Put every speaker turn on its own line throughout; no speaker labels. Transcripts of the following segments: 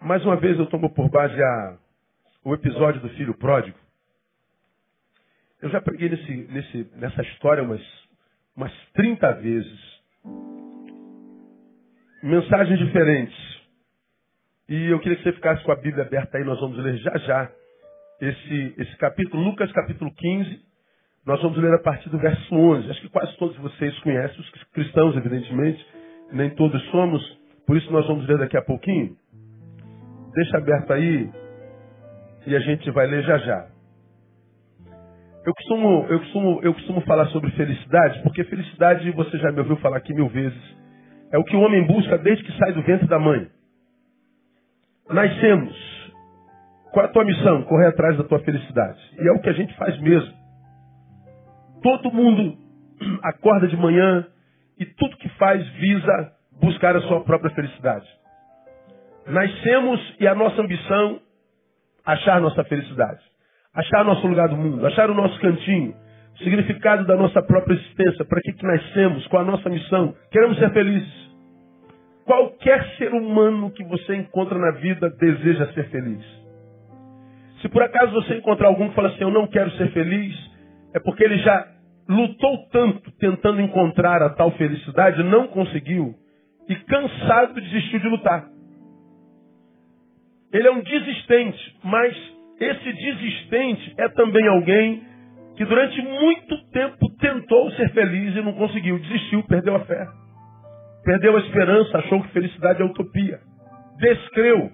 Mais uma vez eu tomo por base a, o episódio do filho pródigo. Eu já preguei nesse, nesse, nessa história umas, umas 30 vezes. Mensagens diferentes. E eu queria que você ficasse com a Bíblia aberta aí, nós vamos ler já já esse, esse capítulo, Lucas capítulo 15. Nós vamos ler a partir do verso 11. Acho que quase todos vocês conhecem, os cristãos, evidentemente, nem todos somos, por isso nós vamos ler daqui a pouquinho. Deixa aberto aí e a gente vai ler já já. Eu costumo, eu costumo, eu costumo falar sobre felicidade, porque felicidade, você já me ouviu falar aqui mil vezes, é o que o homem busca desde que sai do ventre da mãe. Nascemos. Qual é a tua missão? Correr atrás da tua felicidade. E é o que a gente faz mesmo. Todo mundo acorda de manhã e tudo que faz visa buscar a sua própria felicidade. Nascemos e a nossa ambição achar nossa felicidade, achar nosso lugar do mundo, achar o nosso cantinho, o significado da nossa própria existência, para que, que nascemos, qual a nossa missão. Queremos ser felizes. Qualquer ser humano que você encontra na vida deseja ser feliz. Se por acaso você encontrar algum que fala assim, eu não quero ser feliz, é porque ele já lutou tanto tentando encontrar a tal felicidade, não conseguiu, e cansado desistiu de lutar. Ele é um desistente, mas esse desistente é também alguém que durante muito tempo tentou ser feliz e não conseguiu, desistiu, perdeu a fé. Perdeu a esperança, achou que felicidade é utopia. Descreu.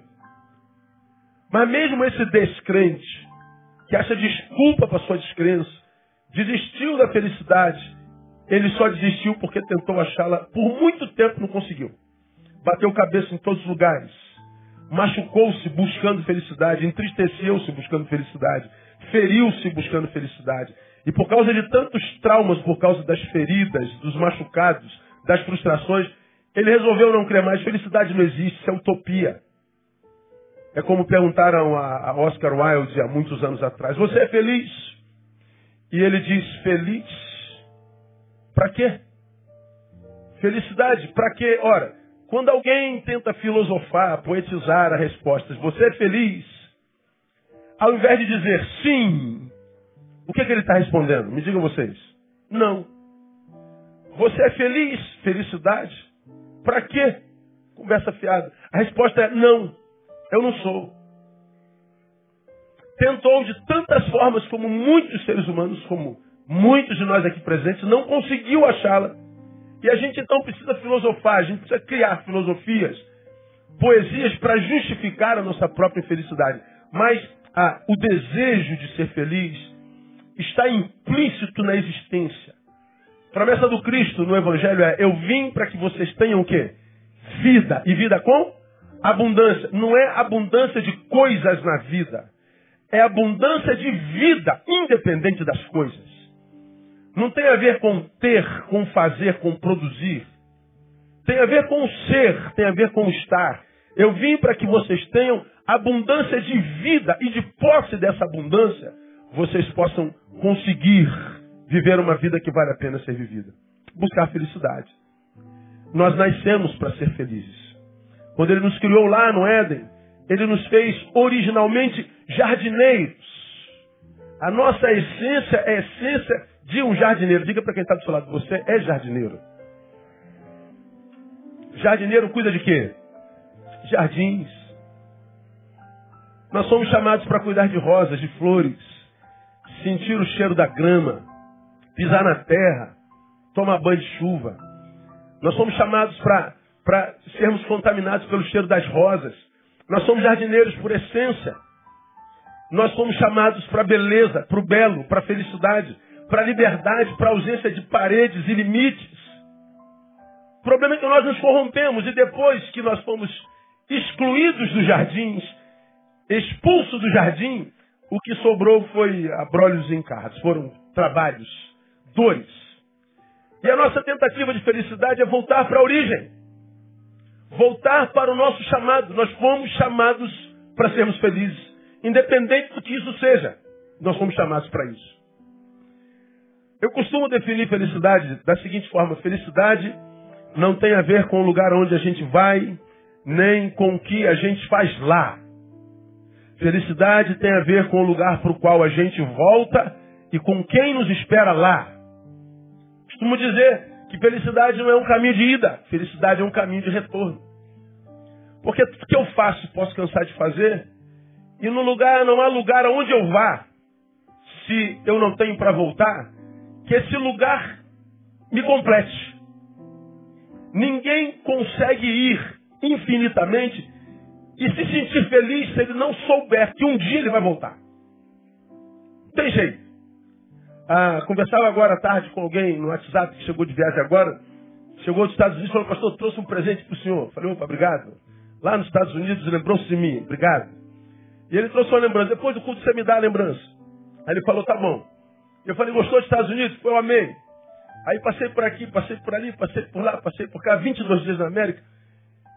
Mas mesmo esse descrente, que acha desculpa para sua descrença, desistiu da felicidade, ele só desistiu porque tentou achá-la por muito tempo não conseguiu. Bateu cabeça em todos os lugares machucou-se buscando felicidade, entristeceu-se buscando felicidade, feriu-se buscando felicidade. E por causa de tantos traumas, por causa das feridas, dos machucados, das frustrações, ele resolveu não crer mais. Felicidade não existe, isso é utopia. É como perguntaram a Oscar Wilde há muitos anos atrás: Você é feliz? E ele diz: Feliz? Para quê? Felicidade, para quê? Ora, quando alguém tenta filosofar, poetizar a resposta, você é feliz? Ao invés de dizer sim, o que, é que ele está respondendo? Me digam vocês. Não. Você é feliz? Felicidade? Para quê? Conversa fiada. A resposta é não. Eu não sou. Tentou de tantas formas como muitos seres humanos, como muitos de nós aqui presentes, não conseguiu achá-la. E a gente então precisa filosofar, a gente precisa criar filosofias, poesias para justificar a nossa própria felicidade. Mas ah, o desejo de ser feliz está implícito na existência. A promessa do Cristo no Evangelho é: Eu vim para que vocês tenham o quê? Vida. E vida com abundância. Não é abundância de coisas na vida. É abundância de vida, independente das coisas. Não tem a ver com ter, com fazer, com produzir. Tem a ver com ser, tem a ver com estar. Eu vim para que vocês tenham abundância de vida e de posse dessa abundância, vocês possam conseguir viver uma vida que vale a pena ser vivida. Buscar felicidade. Nós nascemos para ser felizes. Quando ele nos criou lá no Éden, ele nos fez originalmente jardineiros. A nossa essência é a essência de um jardineiro. Diga para quem está do seu lado, você é jardineiro. Jardineiro cuida de quê? Jardins. Nós somos chamados para cuidar de rosas, de flores, sentir o cheiro da grama, pisar na terra, tomar banho de chuva. Nós somos chamados para sermos contaminados pelo cheiro das rosas. Nós somos jardineiros por essência. Nós somos chamados para a beleza, para o belo, para a felicidade para a liberdade, para a ausência de paredes e limites. O problema é que nós nos corrompemos e depois que nós fomos excluídos dos jardins, expulsos do jardim, o que sobrou foi abrolhos e encargos, foram trabalhos, dores. E a nossa tentativa de felicidade é voltar para a origem. Voltar para o nosso chamado. Nós fomos chamados para sermos felizes. Independente do que isso seja, nós fomos chamados para isso. Eu costumo definir felicidade da seguinte forma: felicidade não tem a ver com o lugar onde a gente vai, nem com o que a gente faz lá. Felicidade tem a ver com o lugar para o qual a gente volta e com quem nos espera lá. Costumo dizer que felicidade não é um caminho de ida, felicidade é um caminho de retorno. Porque tudo que eu faço posso cansar de fazer, e no lugar não há lugar aonde eu vá, se eu não tenho para voltar, que esse lugar me complete. Ninguém consegue ir infinitamente e se sentir feliz se ele não souber que um dia ele vai voltar. Tem jeito. Ah, conversava agora à tarde com alguém no WhatsApp que chegou de viagem agora. Chegou dos Estados Unidos e falou, pastor, trouxe um presente para o senhor. Falei, opa, obrigado. Lá nos Estados Unidos lembrou-se de mim, obrigado. E ele trouxe uma lembrança. Depois do culto você me dá a lembrança. Aí ele falou, tá bom. Eu falei, gostou dos Estados Unidos? Foi, eu amei. Aí passei por aqui, passei por ali, passei por lá, passei por cá, 22 dias na América.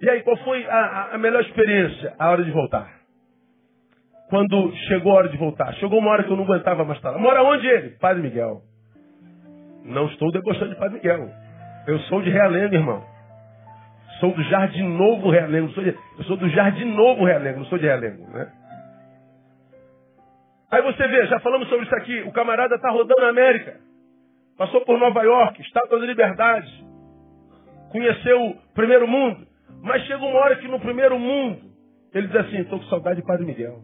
E aí, qual foi a, a melhor experiência? A hora de voltar. Quando chegou a hora de voltar. Chegou uma hora que eu não aguentava mais estar lá. Mora onde ele? Padre Miguel. Não estou debochando de Padre Miguel. Eu sou de Realengo, irmão. Sou do Jardim Novo Realengo. Sou de, eu sou do Jardim Novo Realengo, não sou de Realengo, né? Aí você vê, já falamos sobre isso aqui. O camarada está rodando na América. Passou por Nova York, Estátua da Liberdade. Conheceu o primeiro mundo. Mas chega uma hora que no primeiro mundo, ele diz assim, estou com saudade de Padre Miguel.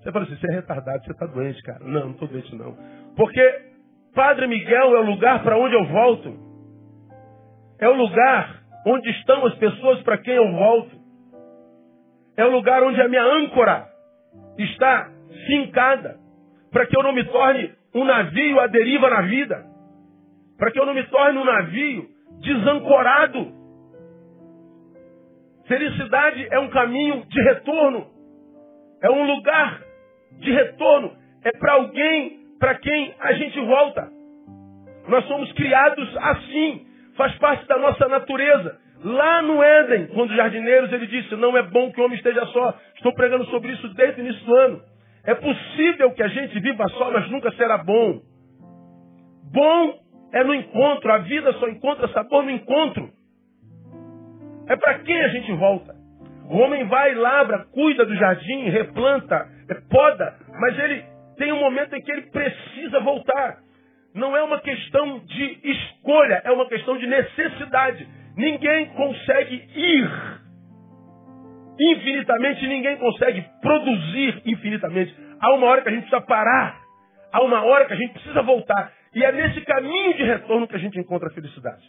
Você fala assim, você é retardado, você está doente, cara. Não, não estou doente não. Porque Padre Miguel é o lugar para onde eu volto. É o lugar onde estão as pessoas para quem eu volto. É o lugar onde a minha âncora está fincada. Para que eu não me torne um navio à deriva na vida. Para que eu não me torne um navio desancorado Felicidade é um caminho de retorno. É um lugar de retorno. É para alguém para quem a gente volta. Nós somos criados assim. Faz parte da nossa natureza. Lá no Éden, quando os jardineiros, ele disse: Não é bom que o homem esteja só. Estou pregando sobre isso desde o início do ano. É possível que a gente viva só, mas nunca será bom. Bom é no encontro. A vida só encontra sabor no encontro. É para quem a gente volta? O homem vai, labra, cuida do jardim, replanta, é poda, mas ele tem um momento em que ele precisa voltar. Não é uma questão de escolha, é uma questão de necessidade. Ninguém consegue ir infinitamente, ninguém consegue produzir infinitamente. Há uma hora que a gente precisa parar, há uma hora que a gente precisa voltar. E é nesse caminho de retorno que a gente encontra a felicidade.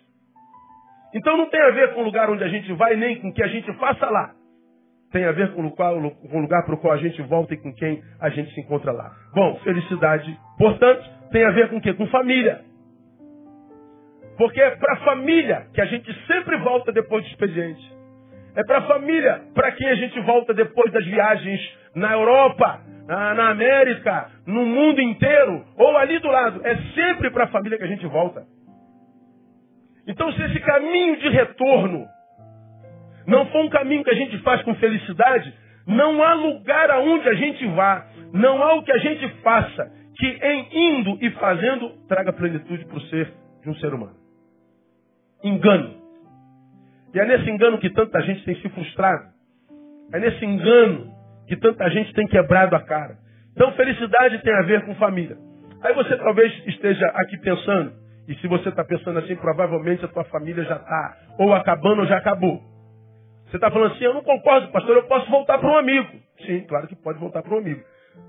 Então não tem a ver com o lugar onde a gente vai, nem com o que a gente faça lá. Tem a ver com o, qual, o lugar para o qual a gente volta e com quem a gente se encontra lá. Bom, felicidade, portanto, tem a ver com o quê? Com família. Porque é para a família que a gente sempre volta depois do expediente. É para a família para quem a gente volta depois das viagens na Europa, na, América, no mundo inteiro, ou ali do lado. É sempre para a família que a gente volta. Então, se esse caminho de retorno não for um caminho que a gente faz com felicidade, não há lugar aonde a gente vá, não há o que a gente faça que em indo e fazendo traga plenitude para o ser de um ser humano. Engano. E é nesse engano que tanta gente tem se frustrado. É nesse engano que tanta gente tem quebrado a cara. Então, felicidade tem a ver com família. Aí você talvez esteja aqui pensando, e se você está pensando assim, provavelmente a tua família já está ou acabando ou já acabou. Você está falando assim, eu não concordo, pastor, eu posso voltar para um amigo. Sim, claro que pode voltar para um amigo.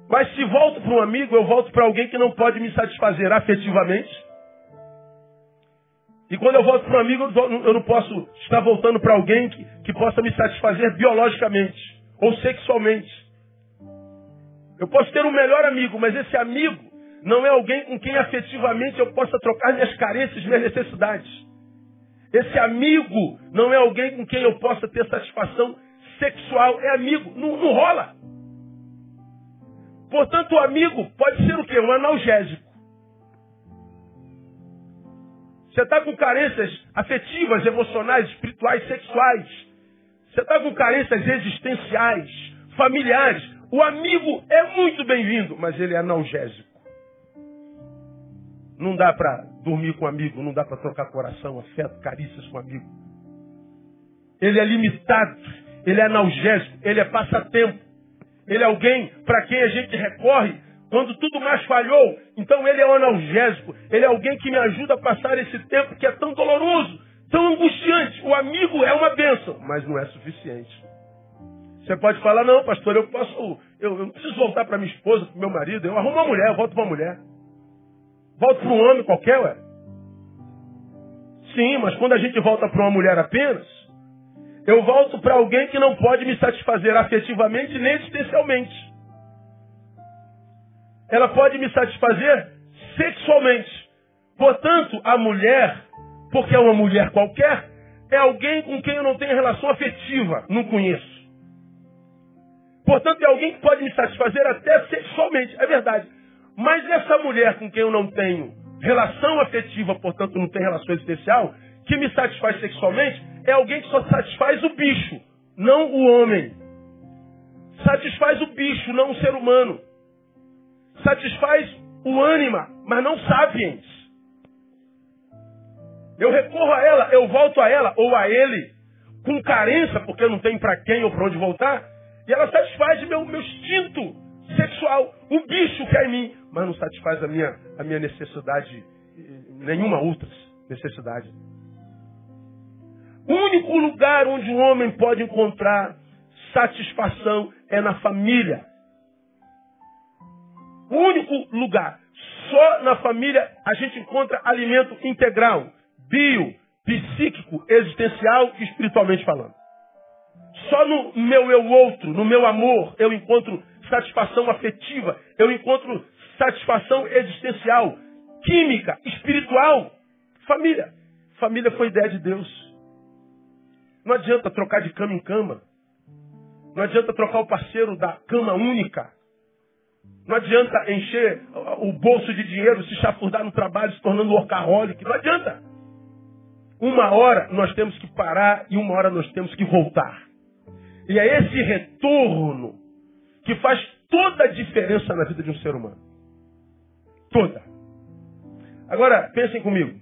Mas se volto para um amigo, eu volto para alguém que não pode me satisfazer afetivamente. E quando eu volto para um amigo, eu não posso estar voltando para alguém que, que possa me satisfazer biologicamente ou sexualmente. Eu posso ter um melhor amigo, mas esse amigo não é alguém com quem afetivamente eu possa trocar minhas carências, minhas necessidades. Esse amigo não é alguém com quem eu possa ter satisfação sexual. É amigo. Não, não rola. Portanto, o amigo pode ser o quê? Um analgésico. Você está com carências afetivas, emocionais, espirituais, sexuais. Você está com carências existenciais, familiares. O amigo é muito bem-vindo, mas ele é analgésico. Não dá para dormir com um amigo, não dá para trocar coração, afeto, carícias com um amigo. ele é limitado, ele é analgésico, ele é passatempo. Ele é alguém para quem a gente recorre quando tudo mais falhou. Então ele é um analgésico, ele é alguém que me ajuda a passar esse tempo que é tão doloroso, tão angustiante. O amigo é uma bênção, mas não é suficiente. Você pode falar, não, pastor, eu posso, eu, eu não preciso voltar para minha esposa, para meu marido, eu arrumo uma mulher, eu volto para uma mulher. Volto para um homem qualquer, ué. Sim, mas quando a gente volta para uma mulher apenas, eu volto para alguém que não pode me satisfazer afetivamente nem existencialmente. Ela pode me satisfazer sexualmente. Portanto, a mulher, porque é uma mulher qualquer, é alguém com quem eu não tenho relação afetiva, não conheço. Portanto, é alguém que pode me satisfazer até sexualmente, é verdade. Mas essa mulher com quem eu não tenho relação afetiva, portanto não tem relação especial, que me satisfaz sexualmente, é alguém que só satisfaz o bicho, não o homem. Satisfaz o bicho, não o ser humano. Satisfaz o ânima, mas não sapiens. Eu recorro a ela, eu volto a ela ou a ele com carência, porque não tenho para quem ou para onde voltar, e ela satisfaz meu, meu instinto sexual. O bicho que é em mim, mas não satisfaz a minha, a minha necessidade, nenhuma outra necessidade. O único lugar onde um homem pode encontrar satisfação é na família. Único lugar. Só na família a gente encontra alimento integral, bio, psíquico, existencial e espiritualmente falando. Só no meu eu outro, no meu amor, eu encontro satisfação afetiva, eu encontro satisfação existencial, química, espiritual. Família. Família foi ideia de Deus. Não adianta trocar de cama em cama. Não adianta trocar o parceiro da cama única. Não adianta encher o bolso de dinheiro, se chafurdar no trabalho, se tornando workaholic. Não adianta. Uma hora nós temos que parar e uma hora nós temos que voltar. E é esse retorno que faz toda a diferença na vida de um ser humano. Toda. Agora, pensem comigo.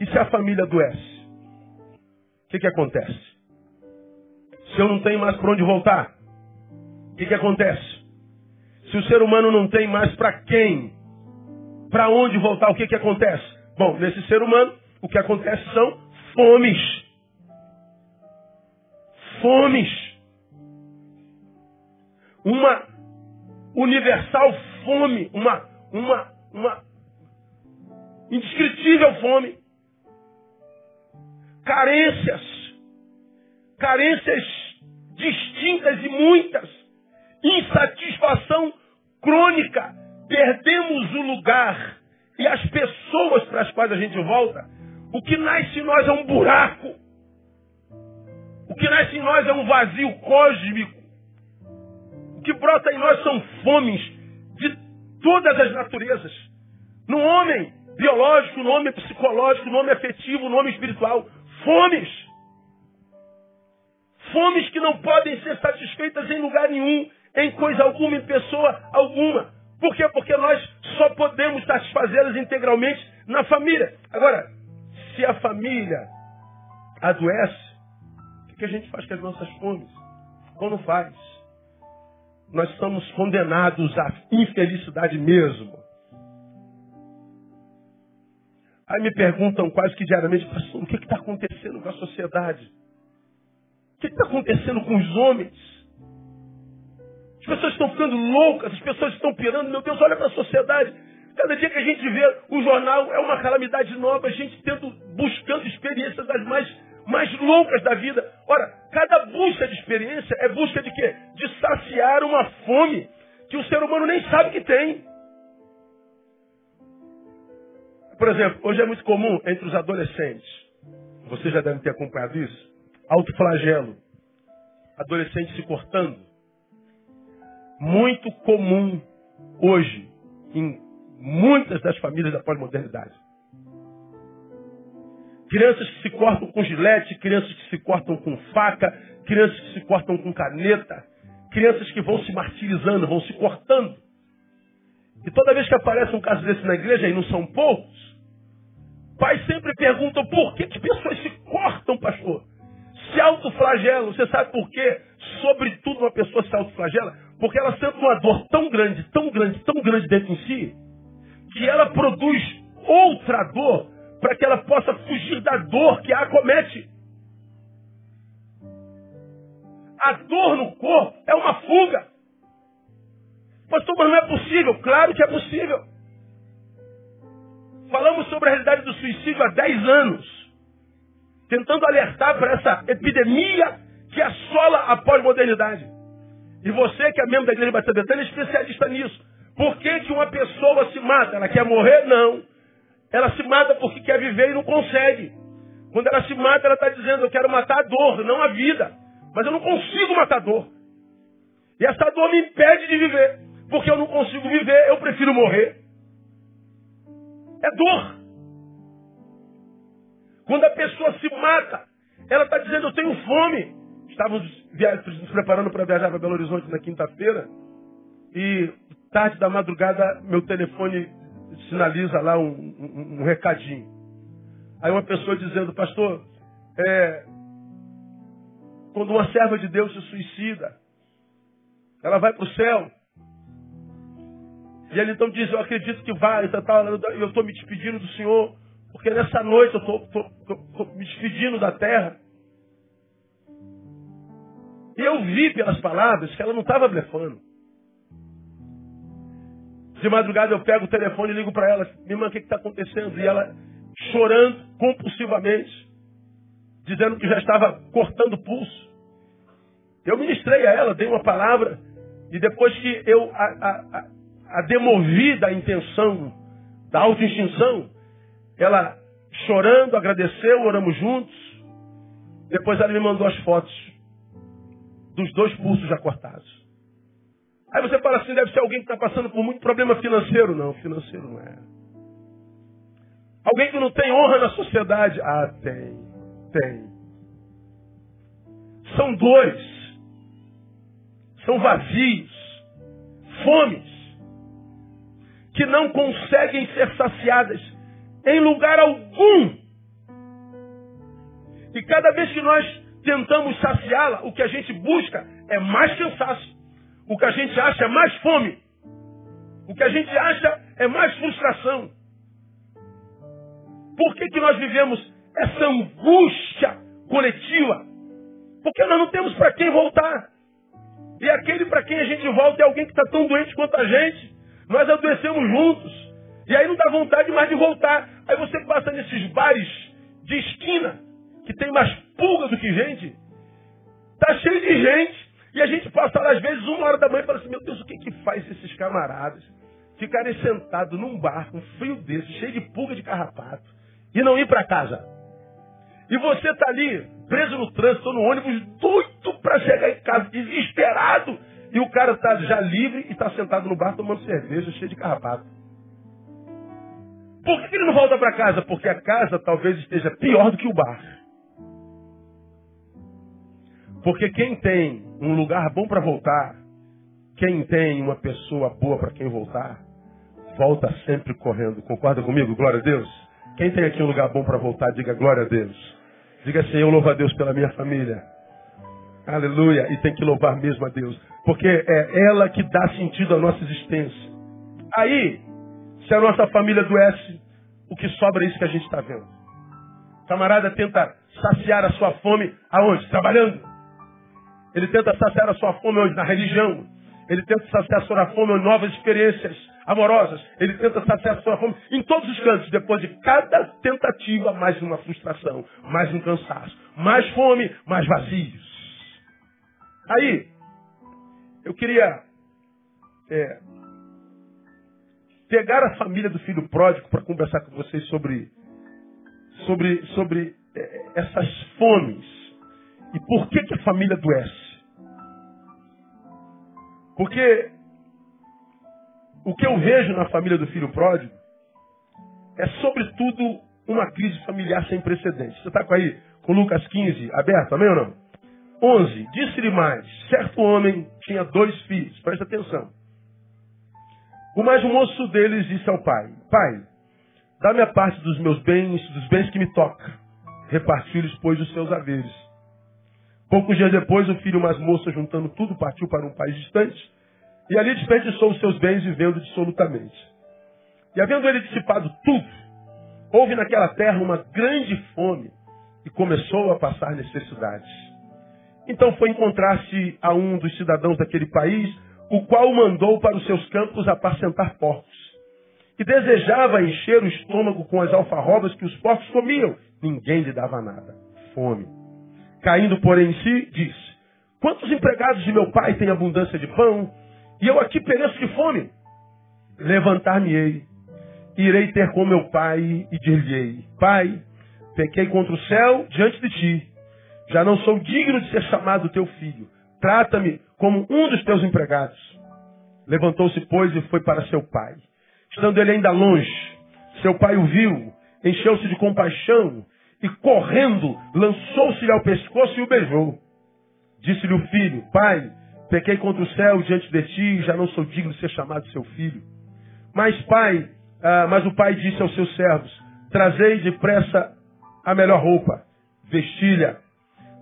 E se a família adoece? O que, que acontece? Se eu não tenho mais para onde voltar, o que, que acontece? Se o ser humano não tem mais para quem, para onde voltar, o que, que acontece? Bom, nesse ser humano, o que acontece são fomes. Fomes uma universal fome, uma, uma, uma indescritível fome. Carências, carências distintas e muitas, insatisfação crônica. Perdemos o lugar e as pessoas para as quais a gente volta. O que nasce em nós é um buraco. O que nasce em nós é um vazio cósmico que brota em nós são fomes de todas as naturezas. No homem biológico, no homem psicológico, no homem afetivo, no homem espiritual. Fomes. Fomes que não podem ser satisfeitas em lugar nenhum, em coisa alguma, em pessoa alguma. Por quê? Porque nós só podemos satisfazê-las integralmente na família. Agora, se a família adoece, o que a gente faz com as nossas fomes? Como faz? nós estamos condenados à infelicidade mesmo. Aí me perguntam quase que diariamente, pastor, o que está acontecendo com a sociedade? O que está acontecendo com os homens? As pessoas estão ficando loucas, as pessoas estão pirando. Meu Deus, olha para a sociedade. Cada dia que a gente vê o jornal é uma calamidade nova, a gente tendo, buscando experiências das mais mais loucas da vida. Ora, cada busca de experiência é busca de quê? De saciar uma fome que o ser humano nem sabe que tem. Por exemplo, hoje é muito comum entre os adolescentes, você já deve ter acompanhado isso, autoflagelo, adolescente se cortando. Muito comum hoje em muitas das famílias da pós-modernidade. Crianças que se cortam com gilete, crianças que se cortam com faca, crianças que se cortam com caneta, crianças que vão se martirizando, vão se cortando. E toda vez que aparece um caso desse na igreja, e não são poucos, pais sempre perguntam por que, que pessoas se cortam, pastor? se autoflagela. Você sabe por quê? Sobretudo uma pessoa se autoflagela, porque ela sente uma dor tão grande, tão grande, tão grande dentro em si, que ela produz outra dor para que ela possa fugir da dor que a acomete. A dor no corpo é uma fuga. Pastor, mas não é possível. Claro que é possível. Falamos sobre a realidade do suicídio há 10 anos. Tentando alertar para essa epidemia que assola a pós-modernidade. E você, que é membro da Igreja Batista Betânia, é especialista nisso. Por que, que uma pessoa se mata? Ela quer morrer? Não. Ela se mata porque quer viver e não consegue. Quando ela se mata, ela está dizendo, eu quero matar a dor, não a vida. Mas eu não consigo matar a dor. E essa dor me impede de viver. Porque eu não consigo viver, eu prefiro morrer. É dor. Quando a pessoa se mata, ela está dizendo, eu tenho fome. Estávamos nos preparando para viajar para Belo Horizonte na quinta-feira. E tarde da madrugada, meu telefone sinaliza lá um, um, um recadinho. Aí uma pessoa dizendo, pastor, é, quando uma serva de Deus se suicida, ela vai para o céu. E ele então diz, eu acredito que vai, tá, tá, eu estou me despedindo do Senhor, porque nessa noite eu estou me despedindo da terra. Eu vi pelas palavras que ela não estava blefando. De madrugada eu pego o telefone e ligo para ela, minha irmã, o que está acontecendo? E ela chorando compulsivamente, dizendo que já estava cortando o pulso. Eu ministrei a ela, dei uma palavra, e depois que eu a, a, a, a demovi da intenção, da auto-extinção, ela chorando, agradeceu, oramos juntos. Depois ela me mandou as fotos dos dois pulsos já cortados. Aí você fala assim, deve ser alguém que está passando por muito problema financeiro. Não, financeiro não é. Alguém que não tem honra na sociedade. Ah, tem. Tem. São dois são vazios, fomes, que não conseguem ser saciadas em lugar algum. E cada vez que nós tentamos saciá-la, o que a gente busca é mais cansaço. O que a gente acha é mais fome. O que a gente acha é mais frustração. Por que, que nós vivemos essa angústia coletiva? Porque nós não temos para quem voltar. E aquele para quem a gente volta é alguém que está tão doente quanto a gente. Nós adoecemos juntos. E aí não dá vontade mais de voltar. Aí você passa nesses bares de esquina, que tem mais pulga do que gente. Tá cheio de gente. E a gente passa às vezes, uma hora da manhã e fala assim, meu Deus, o que que faz esses camaradas ficarem sentados num bar com frio desse, cheio de pulga de carrapato, e não ir para casa? E você está ali, preso no trânsito, no ônibus, doido para chegar em casa, desesperado. E o cara está já livre e está sentado no bar tomando cerveja, cheio de carrapato. Por que ele não volta para casa? Porque a casa talvez esteja pior do que o bar. Porque quem tem um lugar bom para voltar, quem tem uma pessoa boa para quem voltar, volta sempre correndo. Concorda comigo? Glória a Deus. Quem tem aqui um lugar bom para voltar, diga glória a Deus. Diga assim, eu louvo a Deus pela minha família. Aleluia. E tem que louvar mesmo a Deus. Porque é ela que dá sentido à nossa existência. Aí, se a nossa família adoece, o que sobra é isso que a gente está vendo. O camarada tenta saciar a sua fome aonde? Trabalhando. Ele tenta saciar a sua fome onde? Na religião. Ele tenta saciar a sua fome em novas experiências amorosas. Ele tenta saciar a sua fome em todos os cantos. Depois de cada tentativa, mais uma frustração, mais um cansaço, mais fome, mais vazios. Aí, eu queria é, pegar a família do filho pródigo para conversar com vocês sobre, sobre, sobre é, essas fomes e por que, que a família adoece. Porque o que eu vejo na família do filho pródigo é, sobretudo, uma crise familiar sem precedentes. Você está com aí, com Lucas 15 aberto, amém ou não? 11. Disse-lhe mais: certo homem tinha dois filhos, presta atenção. O mais moço deles disse ao pai: Pai, dá-me a parte dos meus bens, dos bens que me toca. Repartiu-lhes, pois, os seus haveres. Poucos dias depois, o filho mais moço, juntando tudo, partiu para um país distante e ali desperdiçou os seus bens vivendo dissolutamente. E havendo ele dissipado tudo, houve naquela terra uma grande fome e começou a passar necessidades. Então foi encontrar-se a um dos cidadãos daquele país, o qual o mandou para os seus campos apacentar porcos. E desejava encher o estômago com as alfarrobas que os porcos comiam. Ninguém lhe dava nada. Fome. Caindo, porém, em si, disse: Quantos empregados de meu pai têm abundância de pão? E eu aqui pereço de fome. Levantar-me-ei, irei ter com meu pai e dir-lhe-ei: Pai, pequei contra o céu diante de ti. Já não sou digno de ser chamado teu filho. Trata-me como um dos teus empregados. Levantou-se, pois, e foi para seu pai. Estando ele ainda longe, seu pai o viu, encheu-se de compaixão e, correndo, lançou-se-lhe ao pescoço e o beijou. Disse-lhe o filho: Pai, pequei contra o céu diante de ti, já não sou digno de ser chamado seu filho. Mas, pai, ah, mas o pai disse aos seus servos: Trazei depressa a melhor roupa, vestilha,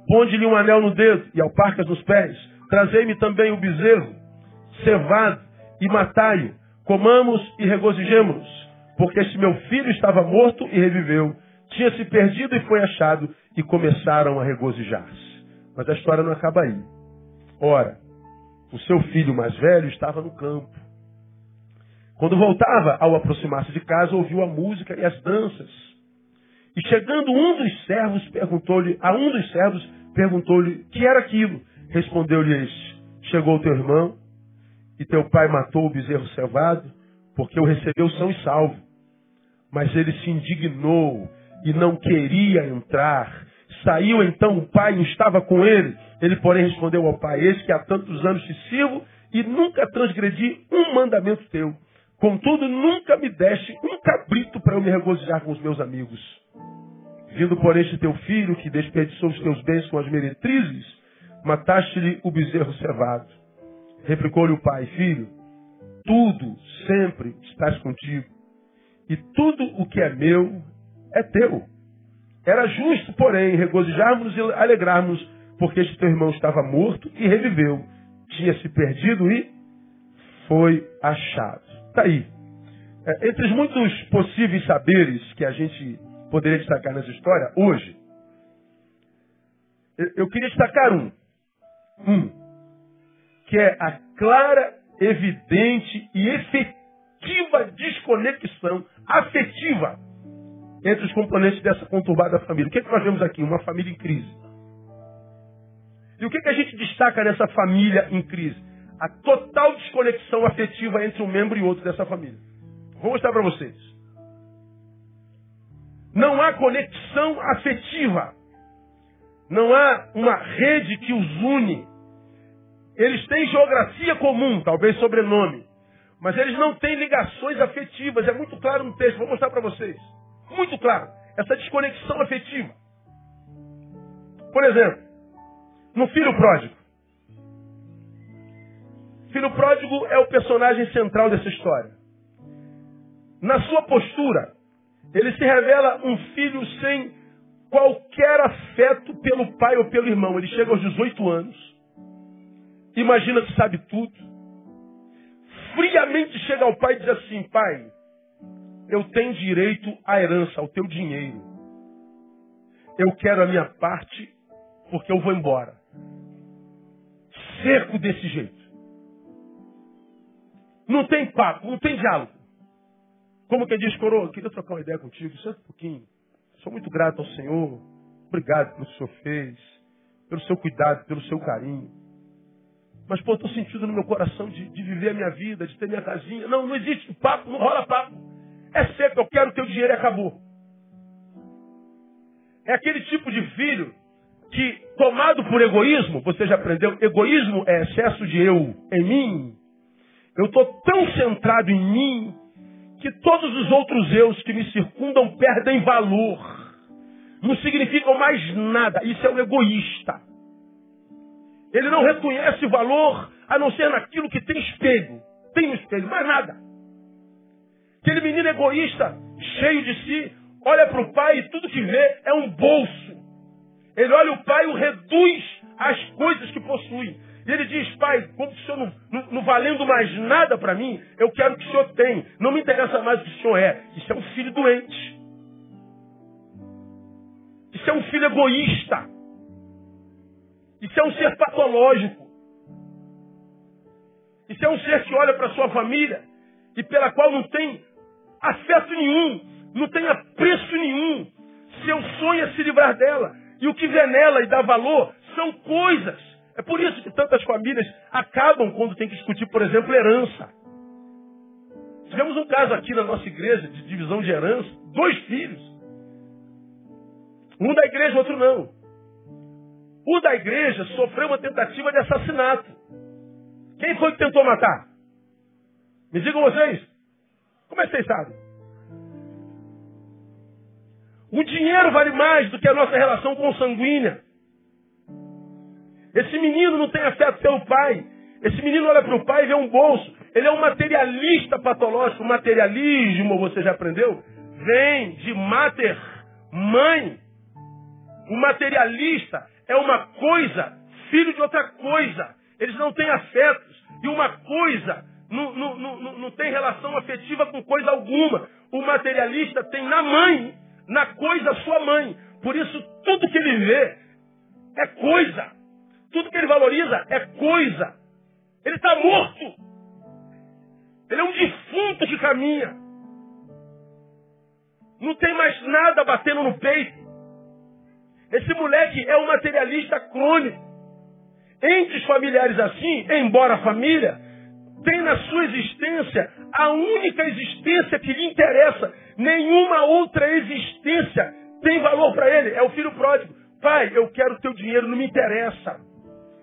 ponde-lhe um anel no dedo e alparcas nos pés. Trazei-me também o bezerro, cevado, e matai-o. Comamos e regozijemos-nos, porque este meu filho estava morto e reviveu, tinha se perdido e foi achado, e começaram a regozijar-se. Mas a história não acaba aí. Ora, o seu filho mais velho estava no campo. Quando voltava, ao aproximar-se de casa, ouviu a música e as danças. E chegando um dos servos, perguntou-lhe, a um dos servos, perguntou-lhe, que era aquilo? Respondeu-lhe este, chegou teu irmão, e teu pai matou o bezerro cevado, porque o recebeu são e salvo. Mas ele se indignou e não queria entrar. Saiu então o pai e estava com ele. Ele, porém, respondeu ao pai: Eis que há tantos anos te sirvo e nunca transgredi um mandamento teu. Contudo, nunca me deste um cabrito para eu me regozijar com os meus amigos. Vindo, por este teu filho, que desperdiçou os teus bens com as meretrizes, mataste-lhe o bezerro cevado. Replicou-lhe o pai, filho, tudo sempre estás contigo, e tudo o que é meu é teu. Era justo, porém, regozijarmos e alegrarmos, porque este teu irmão estava morto e reviveu. Tinha se perdido e foi achado. Está aí. É, entre os muitos possíveis saberes que a gente poderia destacar nessa história, hoje, eu queria destacar um. Um. Que é a clara, evidente e efetiva desconexão afetiva entre os componentes dessa conturbada família. O que, é que nós vemos aqui? Uma família em crise. E o que, é que a gente destaca nessa família em crise? A total desconexão afetiva entre um membro e outro dessa família. Vou mostrar para vocês. Não há conexão afetiva. Não há uma rede que os une. Eles têm geografia comum, talvez sobrenome. Mas eles não têm ligações afetivas. É muito claro no texto. Vou mostrar para vocês. Muito claro. Essa desconexão afetiva. Por exemplo, no filho pródigo. Filho pródigo é o personagem central dessa história. Na sua postura, ele se revela um filho sem qualquer afeto pelo pai ou pelo irmão. Ele chega aos 18 anos, imagina que sabe tudo, friamente chega ao pai e diz assim: Pai, eu tenho direito à herança, ao teu dinheiro. Eu quero a minha parte porque eu vou embora. Seco desse jeito. Não tem papo, não tem diálogo. Como que diz, coroa? Queria trocar uma ideia contigo, só um pouquinho. Sou muito grato ao Senhor. Obrigado pelo que o Senhor fez, pelo seu cuidado, pelo seu carinho. Mas, pô, estou sentindo no meu coração de, de, viver a minha vida, de ter minha casinha. Não, não existe papo, não rola papo. É seco, eu quero o teu dinheiro e acabou. É aquele tipo de filho que, tomado por egoísmo, você já aprendeu, egoísmo é excesso de eu em mim. Eu estou tão centrado em mim que todos os outros eus que me circundam perdem valor. Não significam mais nada. Isso é um egoísta. Ele não reconhece valor a não ser naquilo que tem espelho. Tem espelho, mais nada. Aquele menino egoísta, cheio de si, olha para o pai e tudo que vê é um bolso. Ele olha o pai e o reduz as coisas que possuem. E ele diz, pai, como o senhor não, não, não valendo mais nada para mim, eu quero o que o senhor tem. Não me interessa mais o que o senhor é. Isso é um filho doente. Isso é um filho egoísta. Isso é um ser patológico. Isso é um ser que olha para sua família e pela qual não tem afeto nenhum, não tem apreço nenhum. Seu sonho é se livrar dela. E o que vê nela e dá valor são coisas. É por isso que tantas famílias acabam quando tem que discutir, por exemplo, herança. Tivemos um caso aqui na nossa igreja de divisão de herança, dois filhos. Um da igreja, outro não. O da igreja sofreu uma tentativa de assassinato. Quem foi que tentou matar? Me digam vocês. Como é que vocês sabem? O dinheiro vale mais do que a nossa relação consanguínea. Esse menino não tem afeto pelo pai. Esse menino olha para o pai e vê um bolso. Ele é um materialista patológico. O materialismo, você já aprendeu? Vem de mater, mãe. O materialista é uma coisa, filho de outra coisa. Eles não têm afetos. E uma coisa não, não, não, não tem relação afetiva com coisa alguma. O materialista tem na mãe, na coisa, sua mãe. Por isso, tudo que ele vê é coisa. Tudo que ele valoriza é coisa. Ele está morto. Ele é um defunto que caminha. Não tem mais nada batendo no peito. Esse moleque é um materialista crônico. Entre os familiares assim, embora a família tem na sua existência a única existência que lhe interessa. Nenhuma outra existência tem valor para ele. É o filho pródigo. Pai, eu quero o teu dinheiro, não me interessa.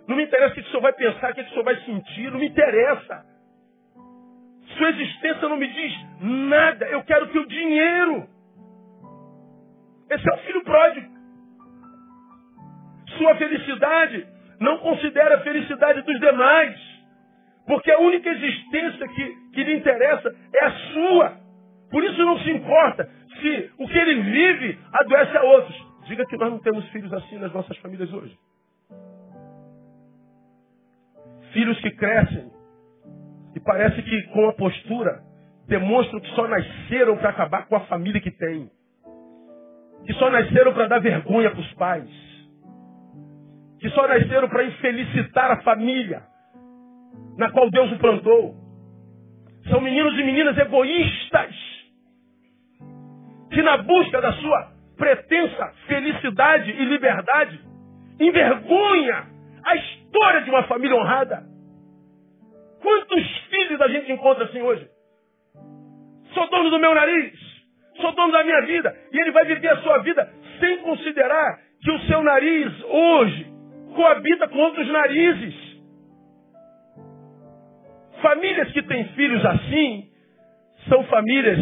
Não me interessa o que o senhor vai pensar, o que o senhor vai sentir, não me interessa. Sua existência não me diz nada. Eu quero o teu dinheiro. Esse é o filho pródigo. Sua felicidade não considera a felicidade dos demais. Porque a única existência que, que lhe interessa é a sua. Por isso não se importa se o que ele vive adoece a outros. Diga que nós não temos filhos assim nas nossas famílias hoje. Filhos que crescem e parece que com a postura demonstram que só nasceram para acabar com a família que tem. Que só nasceram para dar vergonha para os pais. Que só nasceram para infelicitar a família na qual Deus o plantou. São meninos e meninas egoístas que na busca da sua pretensa felicidade e liberdade envergonha a história de uma família honrada. Quantos filhos a gente encontra assim hoje? Sou dono do meu nariz, sou dono da minha vida, e ele vai viver a sua vida sem considerar que o seu nariz hoje coabita com outros narizes. Famílias que têm filhos assim são famílias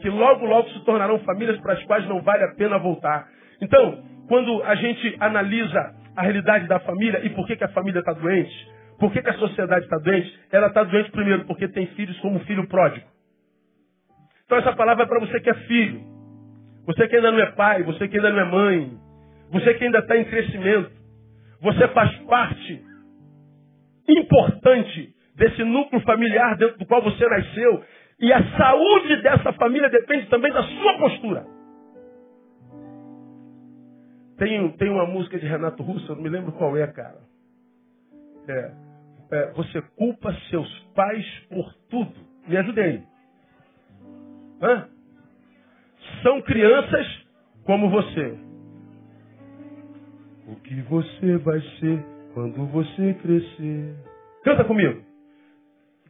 que logo, logo se tornarão famílias para as quais não vale a pena voltar. Então, quando a gente analisa a realidade da família e por que, que a família está doente, por que, que a sociedade está doente, ela está doente primeiro porque tem filhos como filho pródigo. Então essa palavra é para você que é filho, você que ainda não é pai, você que ainda não é mãe, você que ainda está em crescimento, você faz parte importante desse núcleo familiar dentro do qual você nasceu. E a saúde dessa família depende também da sua postura. Tem, tem uma música de Renato Russo, eu não me lembro qual é, cara. É, é, você culpa seus pais por tudo. Me ajudei. Hã? São crianças como você. O que você vai ser quando você crescer? Canta comigo.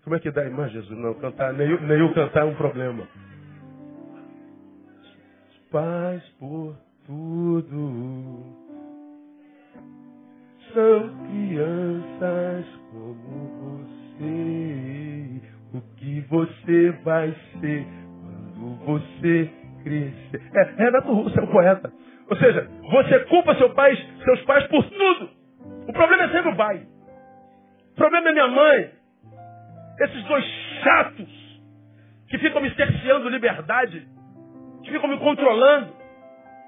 Como é que dá irmã Jesus? Não, cantar, nem, nem cantar é um problema. Paz por tudo. São crianças como você. O que você vai ser quando você crescer? É, Renato Russo é um poeta. Ou seja, você culpa seu pai, seus pais por tudo. O problema é sempre o pai. O problema é minha mãe. Esses dois chatos que ficam me cerceando liberdade, que ficam me controlando.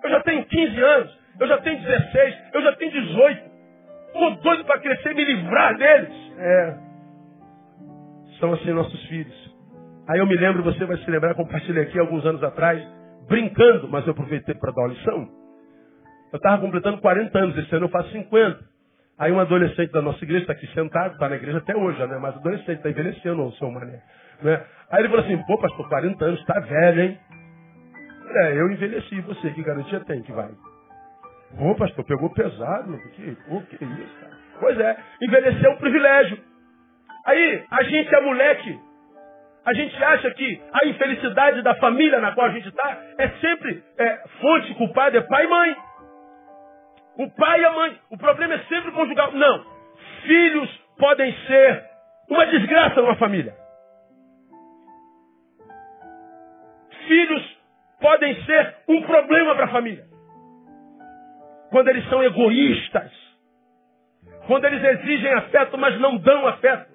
Eu já tenho 15 anos, eu já tenho 16, eu já tenho 18. Estou doido para crescer e me livrar deles. É. São assim nossos filhos. Aí eu me lembro, você vai se lembrar, compartilhei aqui alguns anos atrás, brincando, mas eu aproveitei para dar uma lição. Eu estava completando 40 anos, esse ano eu faço 50. Aí um adolescente da nossa igreja está aqui sentado, está na igreja até hoje, né? Mas adolescente está envelhecendo, o seu mané. Né? Aí ele falou assim, pô, pastor, 40 anos, está velho, hein? É, eu envelheci, você, que garantia tem que vai? Pô, pastor, pegou pesado, que, pô, que isso, cara? Pois é, envelhecer é um privilégio. Aí, a gente é moleque, a gente acha que a infelicidade da família na qual a gente está é sempre é, fonte culpada, é pai e mãe. O pai e a mãe. O problema é sempre conjugal. Não. Filhos podem ser uma desgraça numa família. Filhos podem ser um problema para a família. Quando eles são egoístas. Quando eles exigem afeto, mas não dão afeto.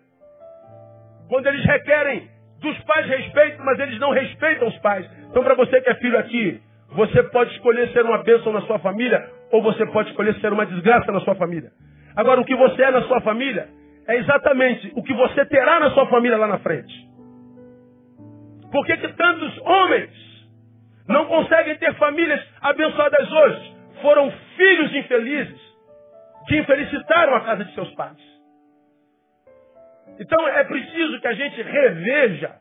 Quando eles requerem dos pais respeito, mas eles não respeitam os pais. Então, para você que é filho aqui, você pode escolher ser uma bênção na sua família, ou você pode escolher ser uma desgraça na sua família. Agora, o que você é na sua família é exatamente o que você terá na sua família lá na frente. Por que, que tantos homens não conseguem ter famílias abençoadas hoje? Foram filhos infelizes que infelicitaram a casa de seus pais. Então é preciso que a gente reveja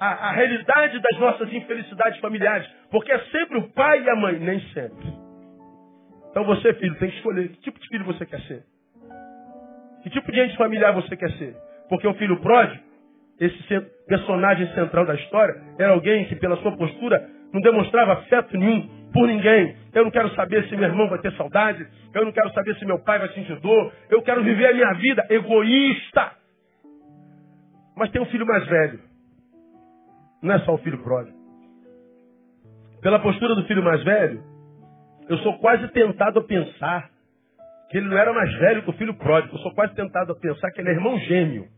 a, a, realidade das nossas infelicidades familiares, porque é sempre o pai e a mãe, nem sempre. Então você, filho, tem que escolher que tipo de filho você quer ser. Que tipo de gente familiar você quer ser. Porque o filho pródigo, esse personagem central da história, era alguém que, pela sua postura, não demonstrava afeto nenhum por ninguém. Eu não quero saber se meu irmão vai ter saudade. Eu não quero saber se meu pai vai sentir dor. Eu quero viver a minha vida egoísta. Mas tem um filho mais velho. Não é só o filho pródigo. Pela postura do filho mais velho, eu sou quase tentado a pensar que ele não era mais velho que o filho pródigo. Eu sou quase tentado a pensar que ele é irmão gêmeo.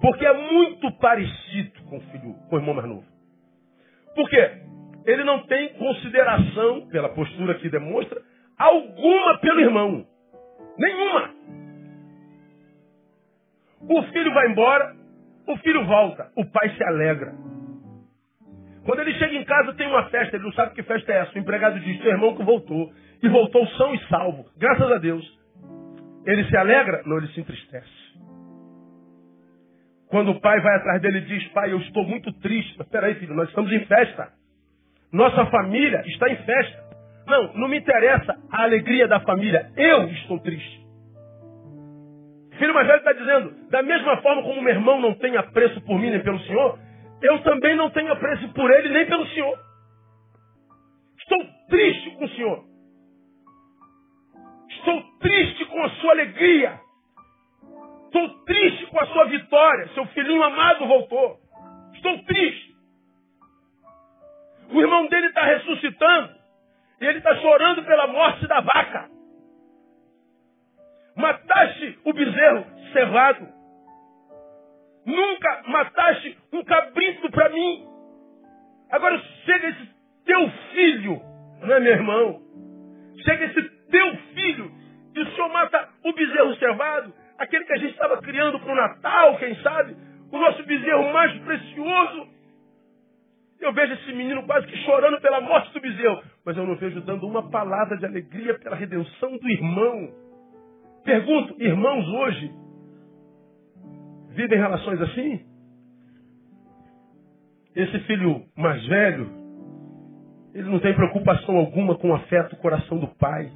Porque é muito parecido com o filho, com o irmão mais novo. Por quê? Ele não tem consideração, pela postura que demonstra, alguma pelo irmão. Nenhuma. O filho vai embora, o filho volta, o pai se alegra. Quando ele chega em casa, tem uma festa, ele não sabe que festa é essa. O empregado diz: Seu irmão que voltou. E voltou são e salvo. Graças a Deus. Ele se alegra? Não, ele se entristece. Quando o pai vai atrás dele e diz: Pai, eu estou muito triste. Mas peraí, filho, nós estamos em festa. Nossa família está em festa. Não, não me interessa a alegria da família. Eu estou triste. Filho mais velho está dizendo, da mesma forma como meu irmão não tem apreço por mim nem pelo Senhor, eu também não tenho apreço por ele nem pelo Senhor. Estou triste com o Senhor. Estou triste com a sua alegria. Estou triste com a sua vitória. Seu filhinho amado voltou. Estou triste. O irmão dele está ressuscitando. E ele está chorando pela morte da vaca. Mataste o bezerro cevado. Nunca mataste um cabrito para mim. Agora chega esse teu filho, não é meu irmão? Chega esse teu filho e o senhor mata o bezerro cevado, aquele que a gente estava criando para o Natal, quem sabe? O nosso bezerro mais precioso. Eu vejo esse menino quase que chorando pela morte do bezerro, mas eu não vejo dando uma palavra de alegria pela redenção do irmão. Pergunto, irmãos hoje vivem relações assim? Esse filho mais velho, ele não tem preocupação alguma com o afeto, o coração do pai.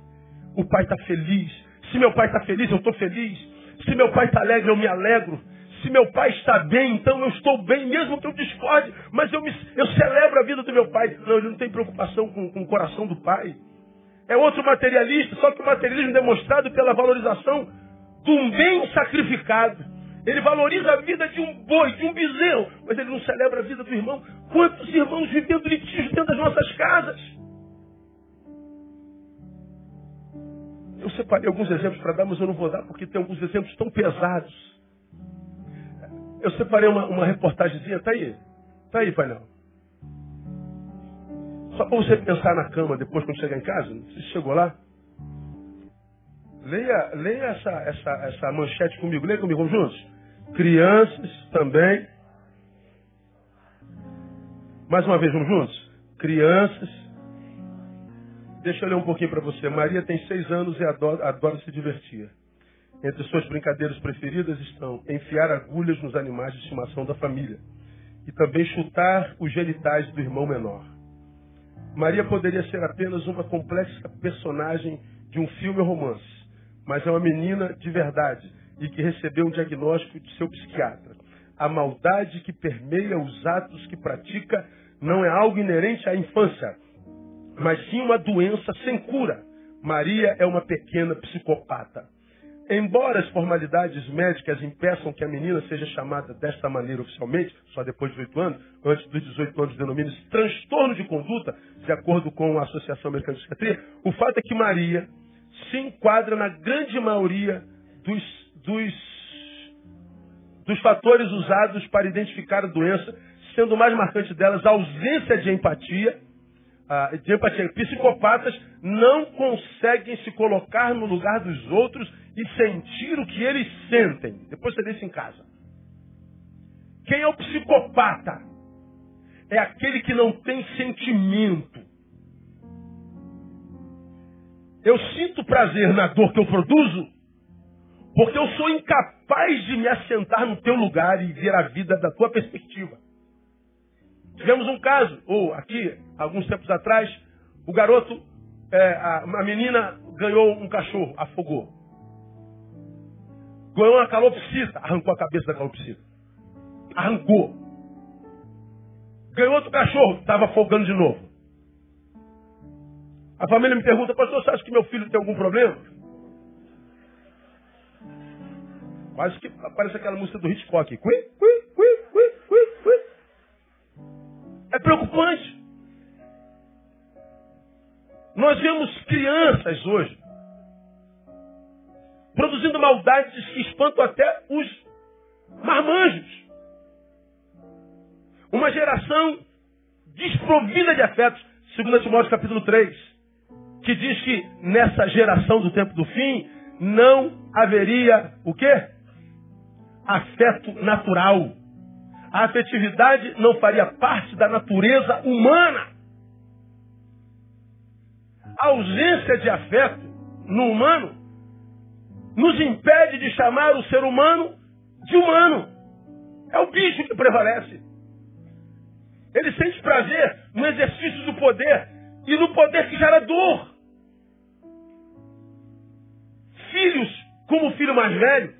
O pai está feliz. Se meu pai está feliz, eu estou feliz. Se meu pai está alegre, eu me alegro. Se meu pai está bem, então eu estou bem, mesmo que eu discorde, mas eu, me, eu celebro a vida do meu pai. Não, ele não tem preocupação com, com o coração do pai. É outro materialista, só que o materialismo demonstrado pela valorização um bem sacrificado. Ele valoriza a vida de um boi, de um bezerro, mas ele não celebra a vida do irmão. Quantos irmãos vivendo litígio dentro das nossas casas? Eu separei alguns exemplos para dar, mas eu não vou dar porque tem alguns exemplos tão pesados. Eu separei uma, uma reportagemzinha, tá aí. Tá aí, painel. Só para você pensar na cama depois quando chegar em casa. Você chegou lá? Leia, leia essa, essa, essa manchete comigo. Leia comigo, vamos juntos. Crianças também. Mais uma vez, vamos juntos. Crianças. Deixa eu ler um pouquinho para você. Maria tem seis anos e adora, adora se divertir. Entre suas brincadeiras preferidas estão enfiar agulhas nos animais de estimação da família e também chutar os genitais do irmão menor. Maria poderia ser apenas uma complexa personagem de um filme ou romance, mas é uma menina de verdade e que recebeu um diagnóstico de seu psiquiatra. A maldade que permeia os atos que pratica não é algo inerente à infância, mas sim uma doença sem cura. Maria é uma pequena psicopata. Embora as formalidades médicas impeçam que a menina seja chamada desta maneira oficialmente, só depois de 18 anos, antes dos 18 anos denomina-se transtorno de conduta, de acordo com a Associação Americana de Psiquiatria, o fato é que Maria se enquadra na grande maioria dos, dos, dos fatores usados para identificar a doença, sendo o mais marcante delas a ausência de empatia, de empatia. Psicopatas não conseguem se colocar no lugar dos outros e sentir o que eles sentem. Depois você deixa em casa. Quem é o psicopata? É aquele que não tem sentimento. Eu sinto prazer na dor que eu produzo, porque eu sou incapaz de me assentar no teu lugar e ver a vida da tua perspectiva. Tivemos um caso, ou aqui, alguns tempos atrás, o garoto, é, a, a menina ganhou um cachorro, afogou. Ganhou uma calopsita, arrancou a cabeça da calopsita. Arrancou. Ganhou outro cachorro, estava afogando de novo. A família me pergunta, pastor, você acha que meu filho tem algum problema? Quase que aparece aquela música do Hitchcock. Cui, cui, cui, cui, cui, cui. É preocupante. Nós vemos crianças hoje produzindo maldades que espantam até os marmanjos. Uma geração desprovida de afetos, segundo Timóteo capítulo 3 que diz que nessa geração do tempo do fim não haveria o quê? Afeto natural. A afetividade não faria parte da natureza humana. A ausência de afeto no humano nos impede de chamar o ser humano de humano. É o bicho que prevalece. Ele sente prazer no exercício do poder e no poder que gera dor filhos, como o filho mais velho,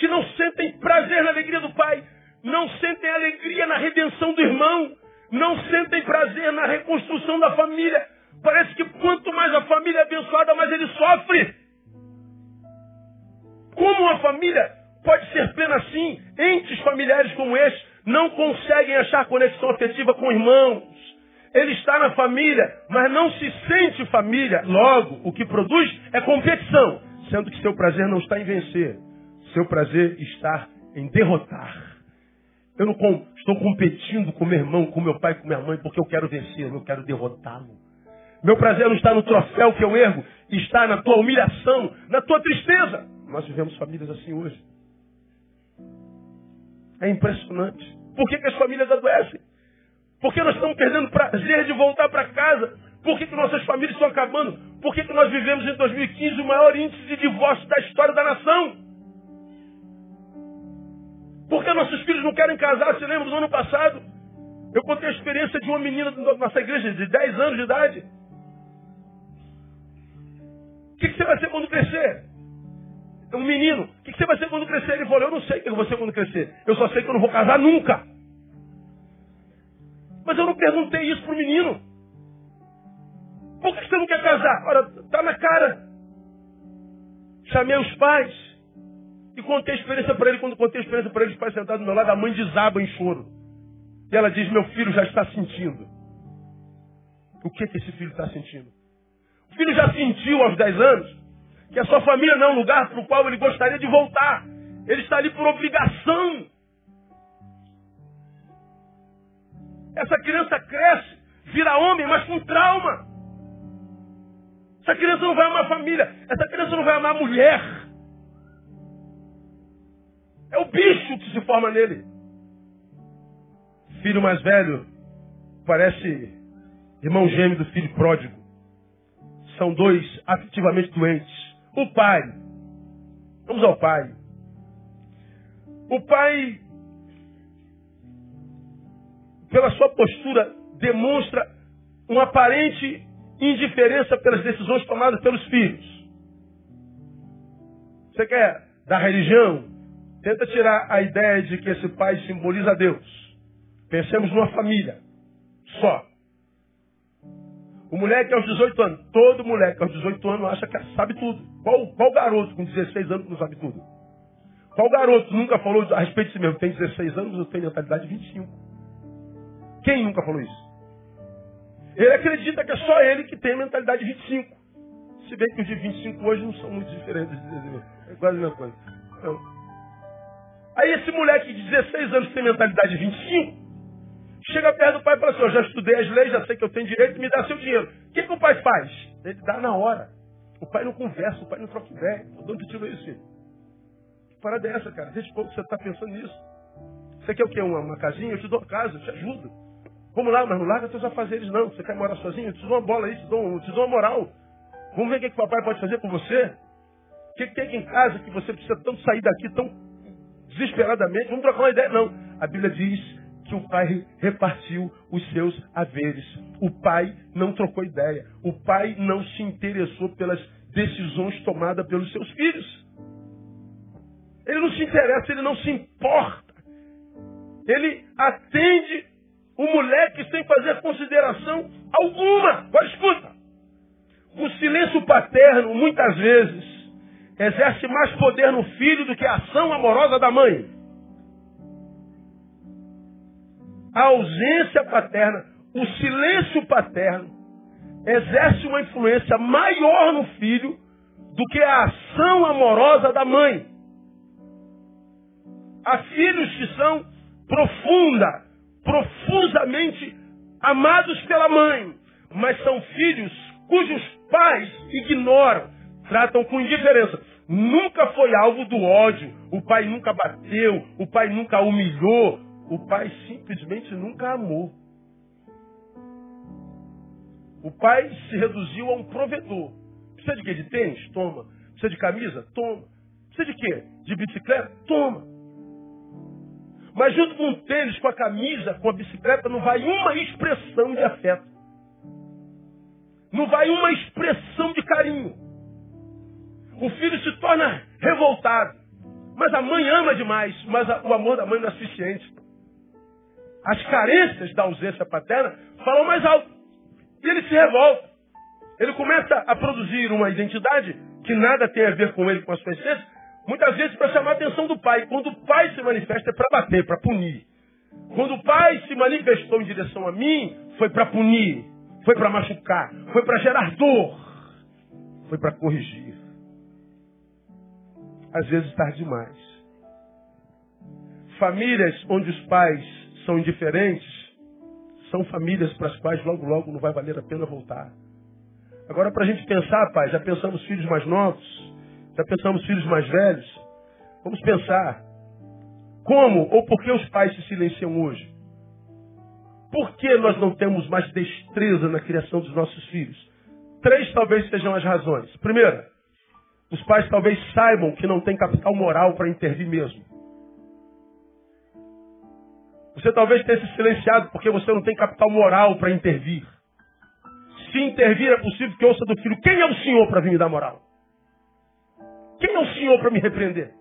que não sentem prazer na alegria do pai, não sentem alegria na redenção do irmão, não sentem prazer na reconstrução da família. Parece que quanto mais a família é abençoada, mais ele sofre. Como uma família pode ser plena assim? Entes familiares como este não conseguem achar conexão afetiva com irmãos. Ele está na família, mas não se sente família. Logo, o que produz é competição sendo que seu prazer não está em vencer, seu prazer está em derrotar. Eu não com, estou competindo com meu irmão, com meu pai, com minha mãe, porque eu quero vencer, eu quero derrotá-lo. Meu prazer não está no troféu que eu ergo, está na tua humilhação, na tua tristeza. Nós vivemos famílias assim hoje. É impressionante. Por que, que as famílias adoecem? Porque nós estamos perdendo prazer de voltar para casa. Por que, que nossas famílias estão acabando? Por que, que nós vivemos em 2015 o maior índice de divórcio da história da nação? Porque nossos filhos não querem casar? Você lembra do ano passado? Eu contei a experiência de uma menina da nossa igreja de 10 anos de idade. O que, você vai ser quando crescer? Um menino. O que, você vai ser quando crescer? Ele falou, eu não sei o que eu vou ser quando crescer. Eu só sei que eu não vou casar nunca. Mas eu não perguntei isso pro menino. Por que você não quer casar? Ora, está na cara. Chamei os pais e contei a experiência para ele. Quando contei a experiência para ele, os pais sentados do meu lado, a mãe desaba em choro. E ela diz: Meu filho já está sentindo. O que, que esse filho está sentindo? O filho já sentiu aos 10 anos que a sua família não é um lugar para o qual ele gostaria de voltar. Ele está ali por obrigação. Essa criança cresce, vira homem, mas com trauma. Essa criança não vai amar a família. Essa criança não vai amar a mulher. É o bicho que se forma nele. Filho mais velho parece irmão gêmeo do filho pródigo. São dois afetivamente doentes. O pai. Vamos ao pai. O pai, pela sua postura, demonstra uma aparente indiferença pelas decisões tomadas pelos filhos. Você quer da religião? Tenta tirar a ideia de que esse pai simboliza Deus. Pensemos numa família. Só. O moleque aos 18 anos. Todo moleque aos 18 anos acha que sabe tudo. Qual, qual garoto com 16 anos não sabe tudo? Qual garoto nunca falou a respeito de si mesmo? Tem 16 anos, eu tenho mentalidade de 25. Quem nunca falou isso? Ele acredita que é só ele que tem a mentalidade de 25. Se bem que os de 25 hoje não são muito diferentes. É quase a mesma coisa. Então, aí esse moleque de 16 anos tem mentalidade de 25, chega perto do pai e fala assim, eu já estudei as leis, já sei que eu tenho direito, me dá seu dinheiro. O que, que o pai faz? Ele dá na hora. O pai não conversa, o pai não troca ideia. De onde tirou isso, filho? Que parada é essa, cara? Desde quando você está pensando nisso? Você quer o quê? Uma, uma casinha? Eu te dou casa, eu te ajudo. Vamos lá, mas não larga teus afazeres não. Você quer morar sozinho? Eu te dou uma bola aí, te dou, te dou uma moral. Vamos ver o que, que o papai pode fazer com você. O que tem aqui em casa que você precisa tanto sair daqui tão desesperadamente? Vamos trocar uma ideia? Não. A Bíblia diz que o pai repartiu os seus haveres. O pai não trocou ideia. O pai não se interessou pelas decisões tomadas pelos seus filhos. Ele não se interessa, ele não se importa. Ele atende o moleque sem fazer consideração alguma. Agora escuta. O silêncio paterno, muitas vezes, exerce mais poder no filho do que a ação amorosa da mãe. A ausência paterna, o silêncio paterno, exerce uma influência maior no filho do que a ação amorosa da mãe. Há filhos que são profunda, profusamente amados pela mãe, mas são filhos cujos pais ignoram, tratam com indiferença. Nunca foi alvo do ódio, o pai nunca bateu, o pai nunca humilhou, o pai simplesmente nunca amou. O pai se reduziu a um provedor. Precisa de quê? De tênis? Toma. Precisa de camisa? Toma. Precisa de quê? De bicicleta? Toma. Mas junto com o tênis, com a camisa, com a bicicleta, não vai uma expressão de afeto. Não vai uma expressão de carinho. O filho se torna revoltado. Mas a mãe ama demais, mas o amor da mãe não é suficiente. As carências da ausência paterna falam mais alto. E ele se revolta. Ele começa a produzir uma identidade que nada tem a ver com ele, com a sua essência, Muitas vezes para chamar a atenção do pai. Quando o pai se manifesta é para bater, para punir. Quando o pai se manifestou em direção a mim, foi para punir, foi para machucar, foi para gerar dor, foi para corrigir. Às vezes tarde demais. Famílias onde os pais são indiferentes são famílias para as quais logo logo não vai valer a pena voltar. Agora, para a gente pensar, pai, já pensamos filhos mais novos, já pensamos filhos mais velhos? Vamos pensar. Como ou por que os pais se silenciam hoje? Por que nós não temos mais destreza na criação dos nossos filhos? Três talvez sejam as razões. Primeira, os pais talvez saibam que não tem capital moral para intervir mesmo. Você talvez tenha se silenciado porque você não tem capital moral para intervir. Se intervir é possível que ouça do filho, quem é o senhor para vir me dar moral? Quem é o senhor para me repreender?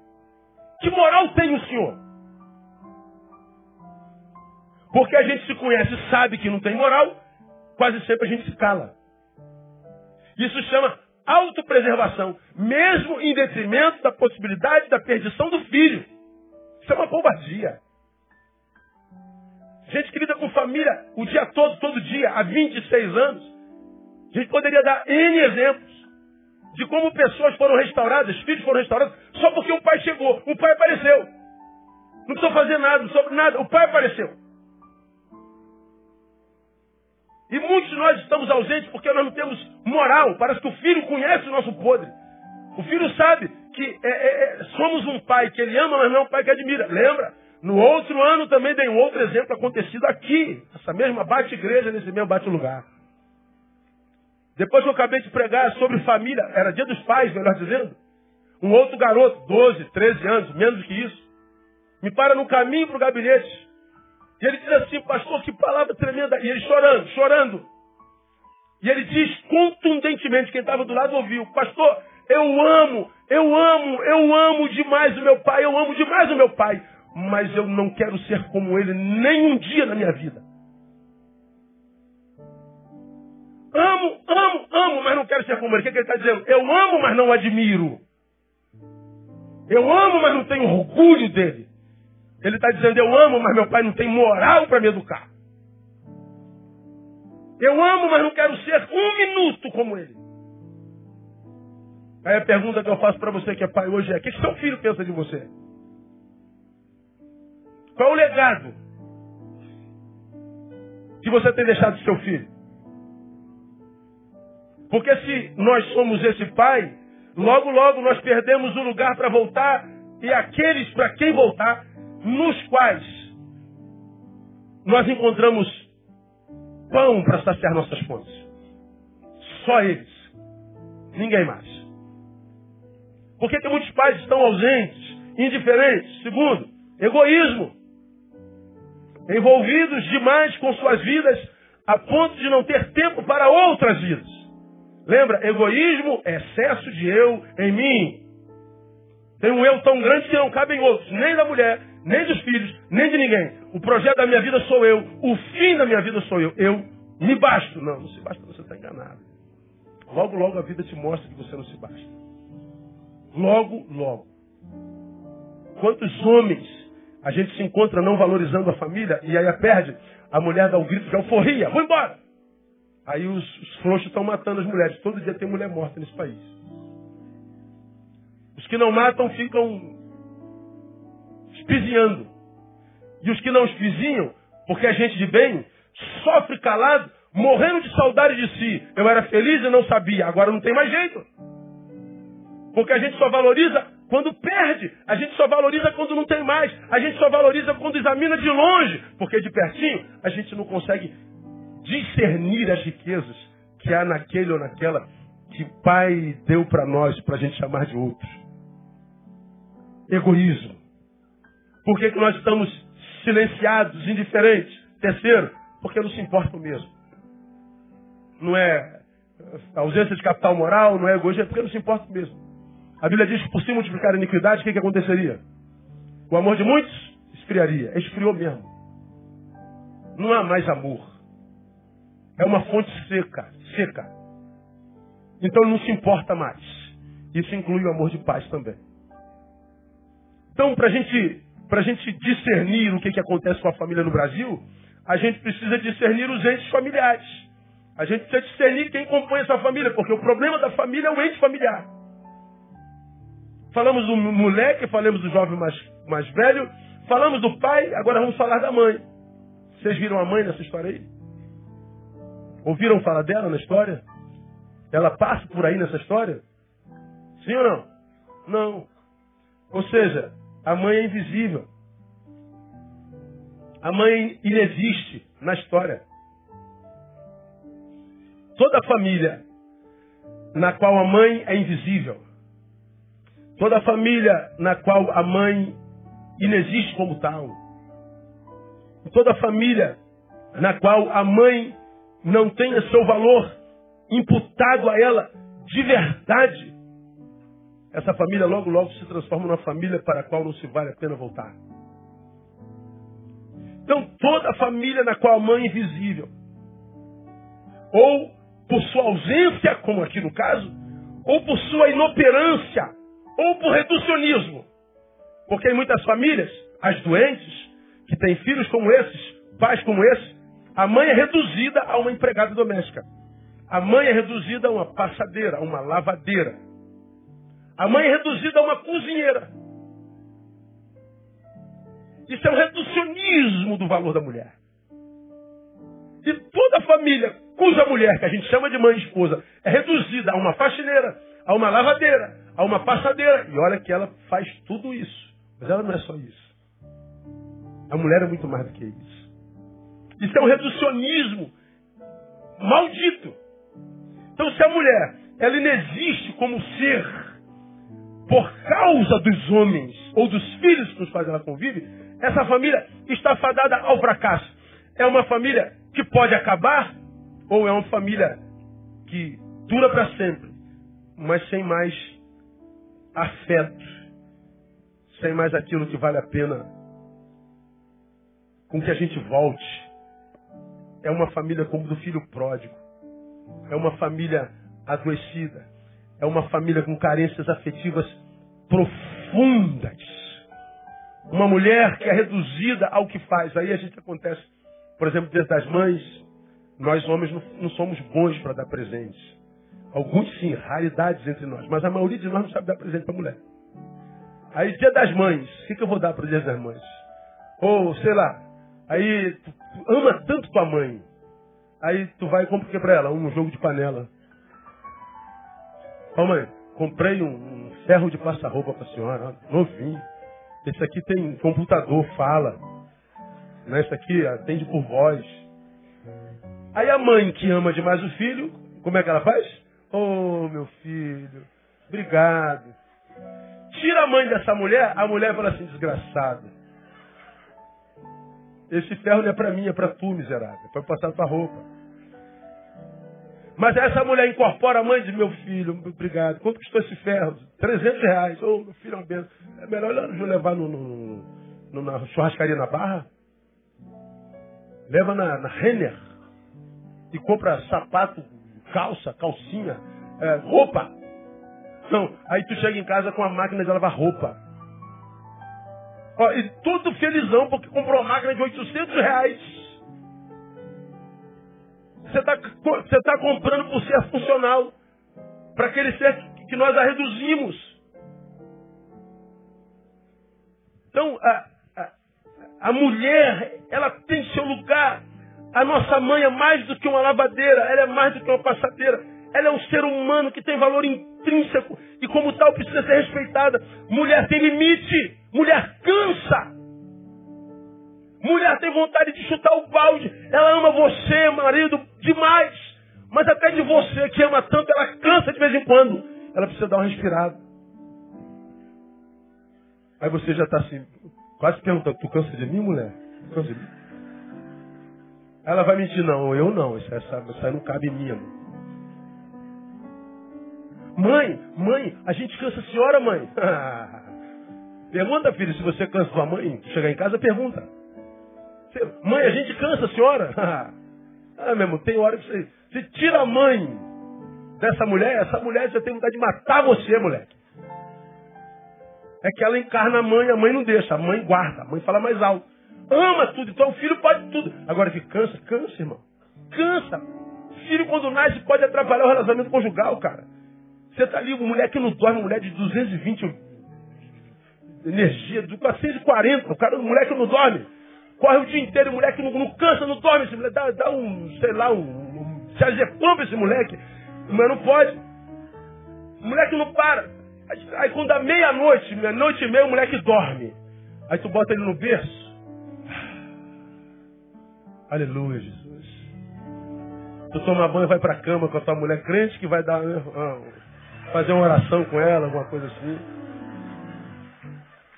Que moral tem o senhor? Porque a gente se conhece sabe que não tem moral, quase sempre a gente se cala. Isso chama autopreservação, mesmo em detrimento da possibilidade da perdição do filho. Isso é uma covardia. Gente que lida com família o dia todo, todo dia, há 26 anos. A gente poderia dar N exemplos de como pessoas foram restauradas, filhos foram restaurados, só porque o pai chegou, o pai apareceu. Não precisou fazer nada sobre nada, o pai apareceu. E muitos de nós estamos ausentes porque nós não temos moral. Parece que o filho conhece o nosso podre. O filho sabe que é, é, é, somos um pai que ele ama, mas não é um pai que admira. Lembra? No outro ano também dei um outro exemplo acontecido aqui. Essa mesma bate-igreja, nesse mesmo bate-lugar. Depois que eu acabei de pregar sobre família, era dia dos pais, melhor dizendo. Um outro garoto, 12, 13 anos, menos que isso, me para no caminho para o gabinete. E ele diz assim, pastor, que palavra tremenda. E ele chorando, chorando. E ele diz contundentemente, quem estava do lado ouviu, pastor, eu amo, eu amo, eu amo demais o meu pai, eu amo demais o meu pai, mas eu não quero ser como ele nem um dia na minha vida. Amo, amo, amo, mas não quero ser como ele. O que, que ele está dizendo? Eu amo, mas não admiro. Eu amo, mas não tenho orgulho dele. Ele está dizendo, eu amo, mas meu pai não tem moral para me educar. Eu amo, mas não quero ser um minuto como ele. Aí a pergunta que eu faço para você que é pai hoje é, o que seu filho pensa de você? Qual é o legado que você tem deixado de seu filho? Porque se nós somos esse pai, logo, logo nós perdemos o lugar para voltar e aqueles para quem voltar nos quais nós encontramos pão para saciar nossas fontes. Só eles. Ninguém mais. Por que, que muitos pais estão ausentes, indiferentes? Segundo, egoísmo. Envolvidos demais com suas vidas a ponto de não ter tempo para outras vidas. Lembra, egoísmo é excesso de eu em mim. Tem um eu tão grande que não cabe em outros, nem da mulher, nem dos filhos, nem de ninguém. O projeto da minha vida sou eu. O fim da minha vida sou eu. Eu me basto. Não, não se basta, você está enganado. Logo, logo a vida te mostra que você não se basta. Logo, logo. Quantos homens a gente se encontra não valorizando a família e aí a perde? A mulher dá um grito de alforria, vou embora. Aí os, os frouxos estão matando as mulheres. Todo dia tem mulher morta nesse país. Os que não matam ficam espizinhando. E os que não espizinham, porque é gente de bem, sofre calado, morrendo de saudade de si. Eu era feliz e não sabia, agora não tem mais jeito. Porque a gente só valoriza quando perde. A gente só valoriza quando não tem mais. A gente só valoriza quando examina de longe. Porque de pertinho a gente não consegue discernir as riquezas que há naquele ou naquela que Pai deu para nós, para a gente chamar de outros. Egoísmo. Por que, que nós estamos silenciados, indiferentes? Terceiro, porque não se importa mesmo. Não é ausência de capital moral, não é egoísmo, é porque não se importa mesmo. A Bíblia diz que por se multiplicar a iniquidade, o que, que aconteceria? O amor de muitos esfriaria. Esfriou mesmo. Não há mais amor. É uma fonte seca, seca. Então não se importa mais. Isso inclui o amor de paz também. Então, para a gente para a gente discernir o que, que acontece com a família no Brasil, a gente precisa discernir os entes familiares. A gente precisa discernir quem compõe essa família, porque o problema da família é o ente familiar. Falamos do moleque, falamos do jovem mais, mais velho, falamos do pai, agora vamos falar da mãe. Vocês viram a mãe nessa história aí? Ouviram falar dela na história? Ela passa por aí nessa história? Sim ou não? Não. Ou seja, a mãe é invisível. A mãe inexiste na história. Toda família na qual a mãe é invisível, toda família na qual a mãe inexiste como tal, toda família na qual a mãe não tenha seu valor imputado a ela de verdade, essa família logo, logo se transforma numa família para a qual não se vale a pena voltar. Então, toda família na qual a mãe é invisível, ou por sua ausência, como aqui no caso, ou por sua inoperância, ou por reducionismo. Porque em muitas famílias, as doentes, que têm filhos como esses, pais como esses, a mãe é reduzida a uma empregada doméstica. A mãe é reduzida a uma passadeira, a uma lavadeira. A mãe é reduzida a uma cozinheira. Isso é o reducionismo do valor da mulher. E toda família cuja mulher, que a gente chama de mãe e esposa, é reduzida a uma faxineira, a uma lavadeira, a uma passadeira. E olha que ela faz tudo isso. Mas ela não é só isso. A mulher é muito mais do que isso. Isso é um reducionismo maldito. Então, se a mulher ela inexiste como ser por causa dos homens ou dos filhos com os quais ela convive, essa família está fadada ao fracasso. É uma família que pode acabar ou é uma família que dura para sempre, mas sem mais afeto, sem mais aquilo que vale a pena com que a gente volte. É uma família como do filho pródigo. É uma família adoecida. É uma família com carências afetivas profundas. Uma mulher que é reduzida ao que faz. Aí a gente acontece, por exemplo, dia das mães, nós homens não, somos bons para dar presentes. Alguns sim, raridades entre nós, mas a maioria de nós não sabe dar presente para mulher. Aí dia das mães, o que, que eu vou dar para dia das mães? Ou, sei lá, aí tu, tu ama tanto tua mãe. Aí tu vai e compra o que para ela? Um jogo de panela. Ó mãe, comprei um, ferro de passar-roupa para a senhora, novinho. Esse aqui tem computador, fala. Né? Esse aqui atende por voz. Aí a mãe que ama demais o filho, como é que ela faz? Oh, meu filho, obrigado. Tira a mãe dessa mulher, a mulher fala assim, desgraçada. Esse ferro não é para mim, é para tu, miserável. É para passar tua roupa. Mas essa mulher incorpora a mãe de meu filho, obrigado. Quanto custou esse ferro? 300 reais. Ô, oh, meu filho é uma benção. É melhor eu levar no, no, no, na churrascaria na Barra? Leva na, na Renner. E compra sapato, calça, calcinha, é, roupa. Não, aí tu chega em casa com a máquina de lavar roupa. Ó, e tudo felizão porque comprou uma máquina de 800 reais. Você está tá comprando por ser funcional. Para aquele ser que nós a reduzimos. Então, a, a, a mulher, ela tem seu lugar. A nossa mãe é mais do que uma lavadeira, ela é mais do que uma passadeira. Ela é um ser humano que tem valor intrínseco e, como tal, precisa ser respeitada. Mulher tem limite, mulher cansa. Mulher tem vontade de chutar o balde. Ela ama você, marido, demais. Mas até de você que ama tanto, ela cansa de vez em quando. Ela precisa dar uma respirada. Aí você já está assim, quase perguntando, tu cansa de mim, mulher? Tu cansa de mim? Ela vai mentir, não, eu não, isso, essa, não cabe em mim. Amor. Mãe, mãe, a gente cansa a senhora, mãe. pergunta, filho, se você cansa sua mãe, chegar em casa, pergunta. Mãe, a gente cansa a senhora. ah, meu irmão, tem hora que você, você tira a mãe dessa mulher, essa mulher já tem vontade de matar você, moleque. É que ela encarna a mãe, a mãe não deixa, a mãe guarda, a mãe fala mais alto. Ama tudo, então o filho pode tudo. Agora que cansa, cansa, irmão. Cansa. Filho, quando nasce, pode atrapalhar o relacionamento conjugal, cara. Você tá ali, mulher que não dorme, mulher de 220 energia, de 440, o cara, mulher que não dorme. Corre o dia inteiro, moleque não, não cansa, não dorme. Esse moleque dá, dá um, sei lá, um, um se azepampa esse moleque. Mas não pode. O moleque não para. Aí quando dá meia-noite, meia-noite e meia, o moleque dorme. Aí tu bota ele no berço. Aleluia, Jesus. Tu toma banho e vai pra cama com a tua mulher crente que vai dar ah, fazer uma oração com ela, alguma coisa assim.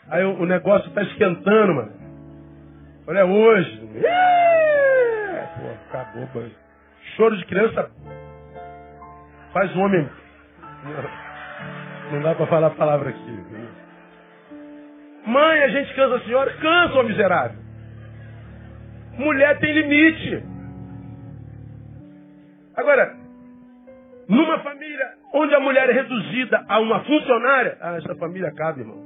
Aí o negócio tá esquentando, mano. Olha, é hoje. Pô, acabou, banho. Choro de criança faz um homem. Não dá para falar a palavra aqui. Mãe, a gente cansa a senhora? Cansa, ô miserável. Mulher tem limite. Agora, numa família onde a mulher é reduzida a uma funcionária, ah, essa família cabe, irmão.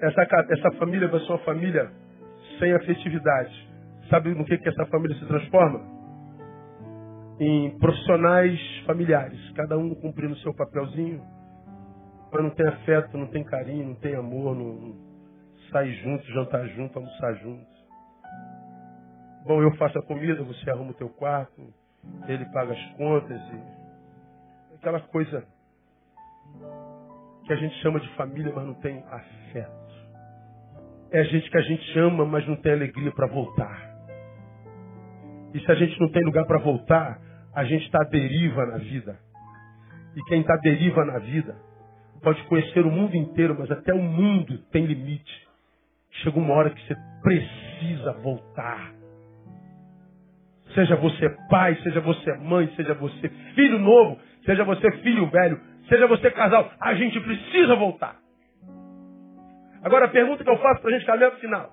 Essa, essa família vai ser uma família sem afetividade. Sabe no que, que essa família se transforma? Em profissionais familiares, cada um cumprindo seu papelzinho, mas não tem afeto, não tem carinho, não tem amor, não, sai junto, jantar junto, almoçar junto. Bom, eu faço a comida, você arruma o teu quarto, ele paga as contas e aquela coisa que a gente chama de família, mas não tem afeto. É a gente que a gente ama, mas não tem alegria para voltar. E se a gente não tem lugar para voltar, a gente está à deriva na vida. E quem está à deriva na vida pode conhecer o mundo inteiro, mas até o mundo tem limite. Chega uma hora que você precisa voltar. Seja você pai, seja você mãe, seja você filho novo, seja você filho velho, seja você casal, a gente precisa voltar. Agora a pergunta que eu faço para a gente caminhar para o final.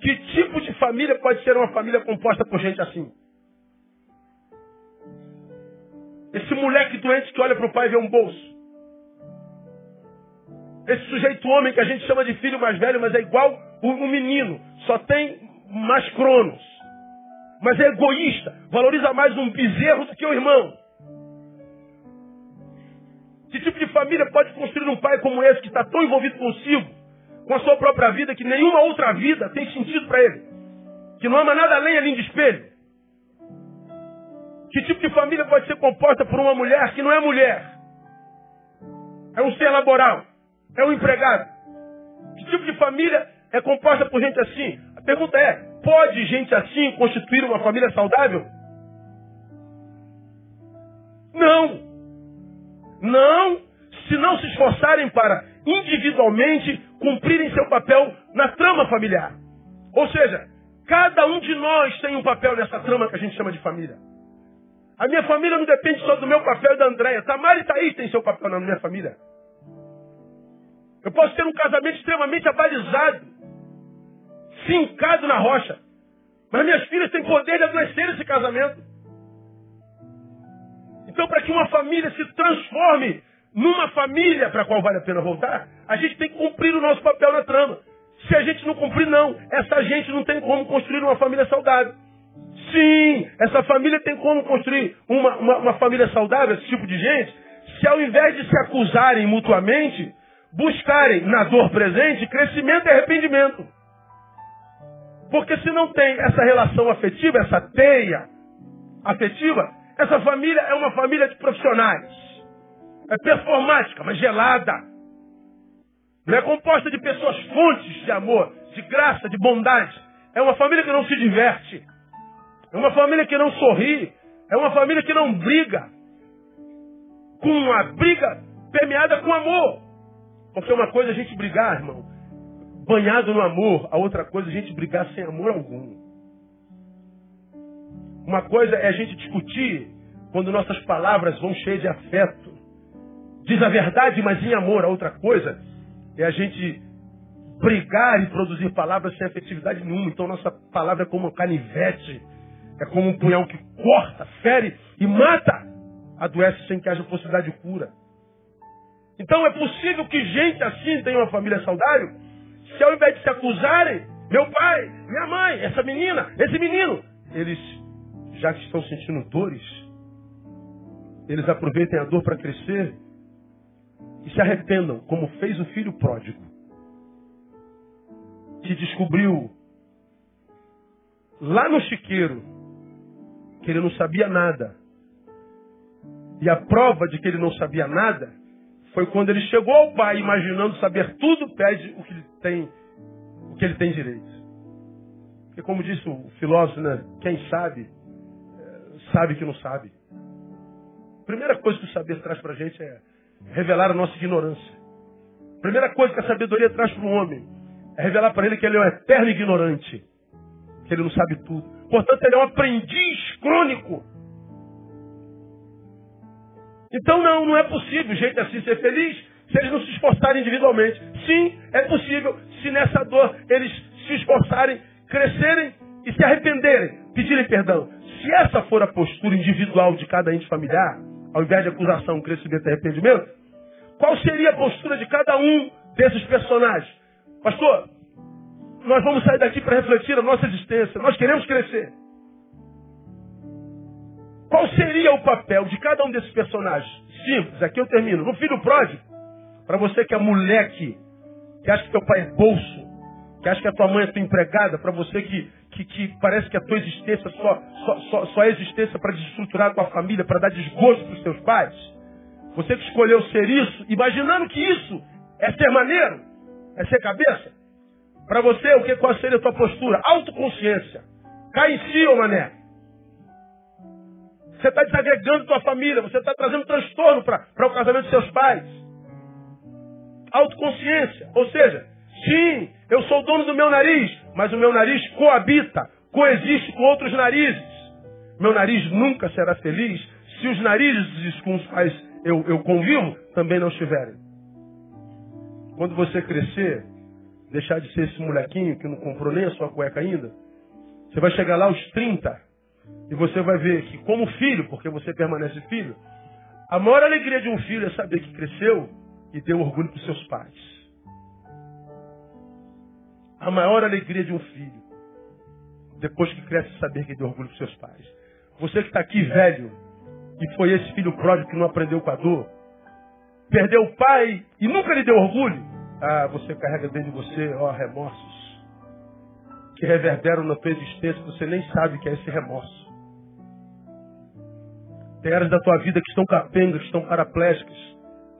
Que tipo de família pode ser uma família composta por gente assim? Esse moleque doente que olha para o pai e vê um bolso. Esse sujeito homem que a gente chama de filho mais velho, mas é igual o menino. Só tem mais cronos. Mas é egoísta. Valoriza mais um bezerro do que o irmão. Que tipo de família pode construir um pai como esse que está tão envolvido consigo, com a sua própria vida, que nenhuma outra vida tem sentido para ele? Que não ama nada além além de espelho? Que tipo de família pode ser composta por uma mulher que não é mulher? É um ser laboral. É um empregado. Que tipo de família é composta por gente assim? A pergunta é: pode gente assim constituir uma família saudável? Não. Não, se não se esforçarem para individualmente cumprirem seu papel na trama familiar. Ou seja, cada um de nós tem um papel nessa trama que a gente chama de família. A minha família não depende só do meu papel e da Andréia. Tamara e Thaís têm seu papel na minha família. Eu posso ter um casamento extremamente abalizado, fincado na rocha. Mas minhas filhas têm poder de adoecer esse casamento. Então, para que uma família se transforme numa família para a qual vale a pena voltar, a gente tem que cumprir o nosso papel na trama. Se a gente não cumprir, não. Essa gente não tem como construir uma família saudável. Sim, essa família tem como construir uma, uma, uma família saudável, esse tipo de gente, se ao invés de se acusarem mutuamente, buscarem na dor presente crescimento e arrependimento. Porque se não tem essa relação afetiva, essa teia afetiva, essa família é uma família de profissionais. É performática, mas gelada. Não é composta de pessoas fontes de amor, de graça, de bondade. É uma família que não se diverte. É uma família que não sorri. É uma família que não briga. Com uma briga permeada com amor. Porque uma coisa é a gente brigar, irmão, banhado no amor, a outra coisa é a gente brigar sem amor algum. Uma coisa é a gente discutir quando nossas palavras vão cheias de afeto. Diz a verdade, mas em amor. A outra coisa é a gente brigar e produzir palavras sem afetividade nenhuma. Então nossa palavra é como um canivete, é como um punhal que corta, fere e mata. Adoece sem que haja possibilidade de cura. Então é possível que gente assim tenha uma família saudável, se ao invés de se acusarem, meu pai, minha mãe, essa menina, esse menino, eles, já que estão sentindo dores, eles aproveitem a dor para crescer e se arrependam, como fez o filho pródigo, que descobriu lá no chiqueiro que ele não sabia nada. E a prova de que ele não sabia nada foi quando ele chegou ao pai imaginando saber tudo, pede o que ele tem, o que ele tem direito. Porque como disse o filósofo, né, quem sabe, é, sabe que não sabe. A primeira coisa que o saber traz para a gente é revelar a nossa ignorância. A primeira coisa que a sabedoria traz para o homem é revelar para ele que ele é um eterno ignorante, que ele não sabe tudo. Portanto, ele é um aprendiz crônico então não, não é possível gente assim ser feliz se eles não se esforçarem individualmente. Sim, é possível se nessa dor eles se esforçarem, crescerem e se arrependerem, pedirem perdão. Se essa for a postura individual de cada ente familiar, ao invés de acusação, crescimento e arrependimento, qual seria a postura de cada um desses personagens? Pastor, nós vamos sair daqui para refletir a nossa existência. Nós queremos crescer. Qual seria o papel de cada um desses personagens? Simples, aqui eu termino. No filho pródigo, para você que é moleque, que acha que teu pai é bolso, que acha que a tua mãe é tua empregada, para você que, que, que parece que a tua existência só, só, só, só é existência para desestruturar a tua família, para dar desgosto para os teus pais. Você que escolheu ser isso, imaginando que isso é ser maneiro, é ser cabeça. Para você, o que qual seria a tua postura? Autoconsciência. Cai em si, ô mané. Você está desagregando tua família, você está trazendo transtorno para o casamento dos seus pais. Autoconsciência. Ou seja, sim, eu sou dono do meu nariz, mas o meu nariz coabita, coexiste com outros narizes. Meu nariz nunca será feliz se os narizes com os quais eu, eu convivo também não estiverem. Quando você crescer, deixar de ser esse molequinho que não comprou nem a sua cueca ainda, você vai chegar lá aos 30 e você vai ver que, como filho, porque você permanece filho, a maior alegria de um filho é saber que cresceu e deu orgulho para os seus pais. A maior alegria de um filho, depois que cresce, é saber que deu orgulho para seus pais. Você que está aqui velho, e foi esse filho pródigo que não aprendeu com a dor, perdeu o pai e nunca lhe deu orgulho, ah, você carrega dentro de você, ó, remorsos que reverberam na tua existência, você nem sabe que é esse remorso. Tem áreas da tua vida que estão capengas, que estão paraplégicas,